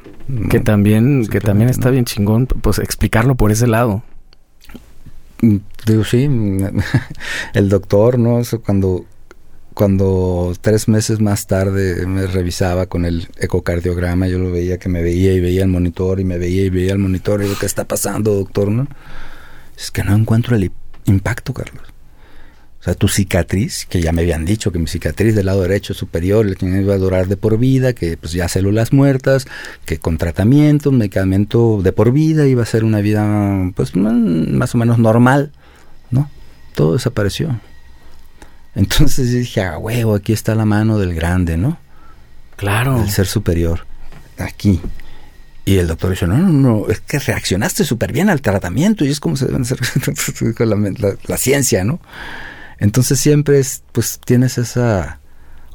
que también, que también está bien chingón, pues explicarlo por ese lado. Mm, digo, sí, el doctor, ¿no? cuando, cuando tres meses más tarde me revisaba con el ecocardiograma, yo lo veía que me veía y veía el monitor y me veía y veía el monitor y digo, ¿qué está pasando, doctor? ¿No? Es que no encuentro el impacto, Carlos. O sea, tu cicatriz, que ya me habían dicho que mi cicatriz del lado derecho superior iba a durar de por vida, que pues ya células muertas, que con tratamiento, medicamento de por vida iba a ser una vida pues más o menos normal, ¿no? Todo desapareció. Entonces dije, ah, huevo, aquí está la mano del grande, ¿no? Claro. El ser superior, aquí. Y el doctor dice, no, no, no, es que reaccionaste súper bien al tratamiento y es como se deben hacer la, la ciencia, ¿no? Entonces siempre es, pues tienes esa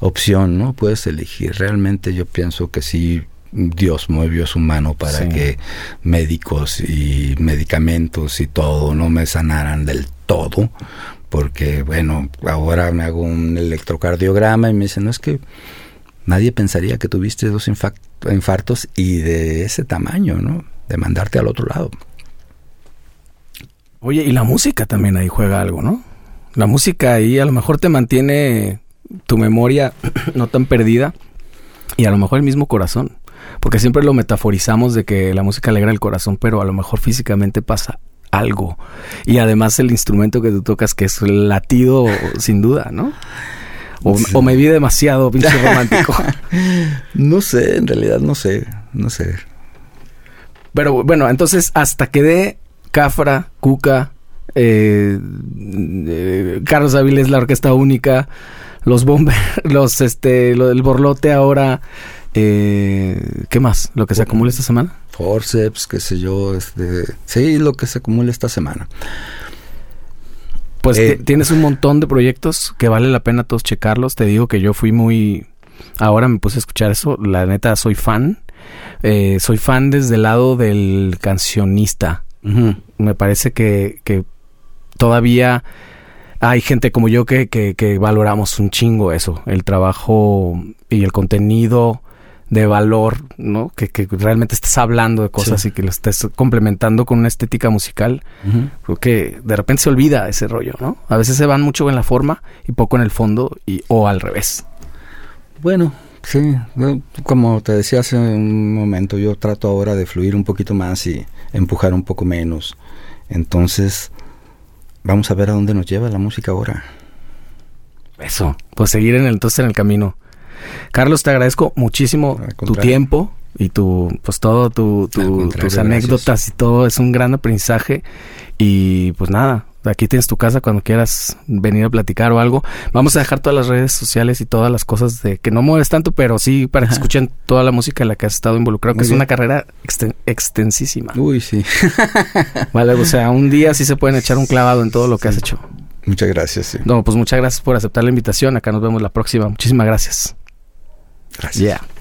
opción, ¿no? Puedes elegir. Realmente yo pienso que sí, Dios movió su mano para que médicos y medicamentos y todo no me sanaran del todo. Porque, bueno, ahora me hago un electrocardiograma y me dicen, no es que nadie pensaría que tuviste dos infartos y de ese tamaño, ¿no? De mandarte al otro lado. Oye, y la música también ahí juega algo, ¿no? La música ahí a lo mejor te mantiene tu memoria no tan perdida y a lo mejor el mismo corazón. Porque siempre lo metaforizamos de que la música alegra el corazón, pero a lo mejor físicamente pasa algo. Y además el instrumento que tú tocas, que es el latido, sin duda, ¿no? O, me vi demasiado pinche romántico. no sé, en realidad no sé, no sé. Pero bueno, entonces hasta que de Cafra, Cuca, eh, eh, Carlos Aviles, la orquesta única, los Bomber, los este, lo del Borlote ahora, Eh, ¿Qué más? ¿Lo que se acumula esta semana? Forceps, qué sé yo, este, sí, lo que se acumula esta semana. Pues eh, tienes un montón de proyectos que vale la pena todos checarlos. Te digo que yo fui muy... Ahora me puse a escuchar eso. La neta, soy fan. Eh, soy fan desde el lado del cancionista. Me parece que, que todavía hay gente como yo que, que, que, valoramos un chingo eso, el trabajo y el contenido de valor, ¿no? Que, que realmente estés hablando de cosas y que lo estés complementando con una estética musical. Porque de repente se olvida ese rollo, ¿no? A veces se van mucho en la forma y poco en el fondo y, o al revés. Bueno, sí, como te decía hace un momento, yo trato ahora de fluir un poquito más y empujar un poco menos. Entonces, vamos a ver a dónde nos lleva la música ahora. Eso, pues seguir en el, entonces en el camino. Carlos, te agradezco muchísimo tu tiempo y tu, pues todo, tu, tus anécdotas y todo. Es un gran aprendizaje. Y pues nada, aquí tienes tu casa cuando quieras venir a platicar o algo. Vamos a dejar todas las redes sociales y todas las cosas de que no mueves tanto, pero sí para que escuchen toda la música en la que has estado involucrado, que es una carrera extensísima. Uy, sí. vale, o sea, un día sí se pueden echar un clavado en todo lo que has hecho. Muchas gracias. Sí. No, pues muchas gracias por aceptar la invitación. Acá nos vemos la próxima. Muchísimas gracias. Gracias. Yeah.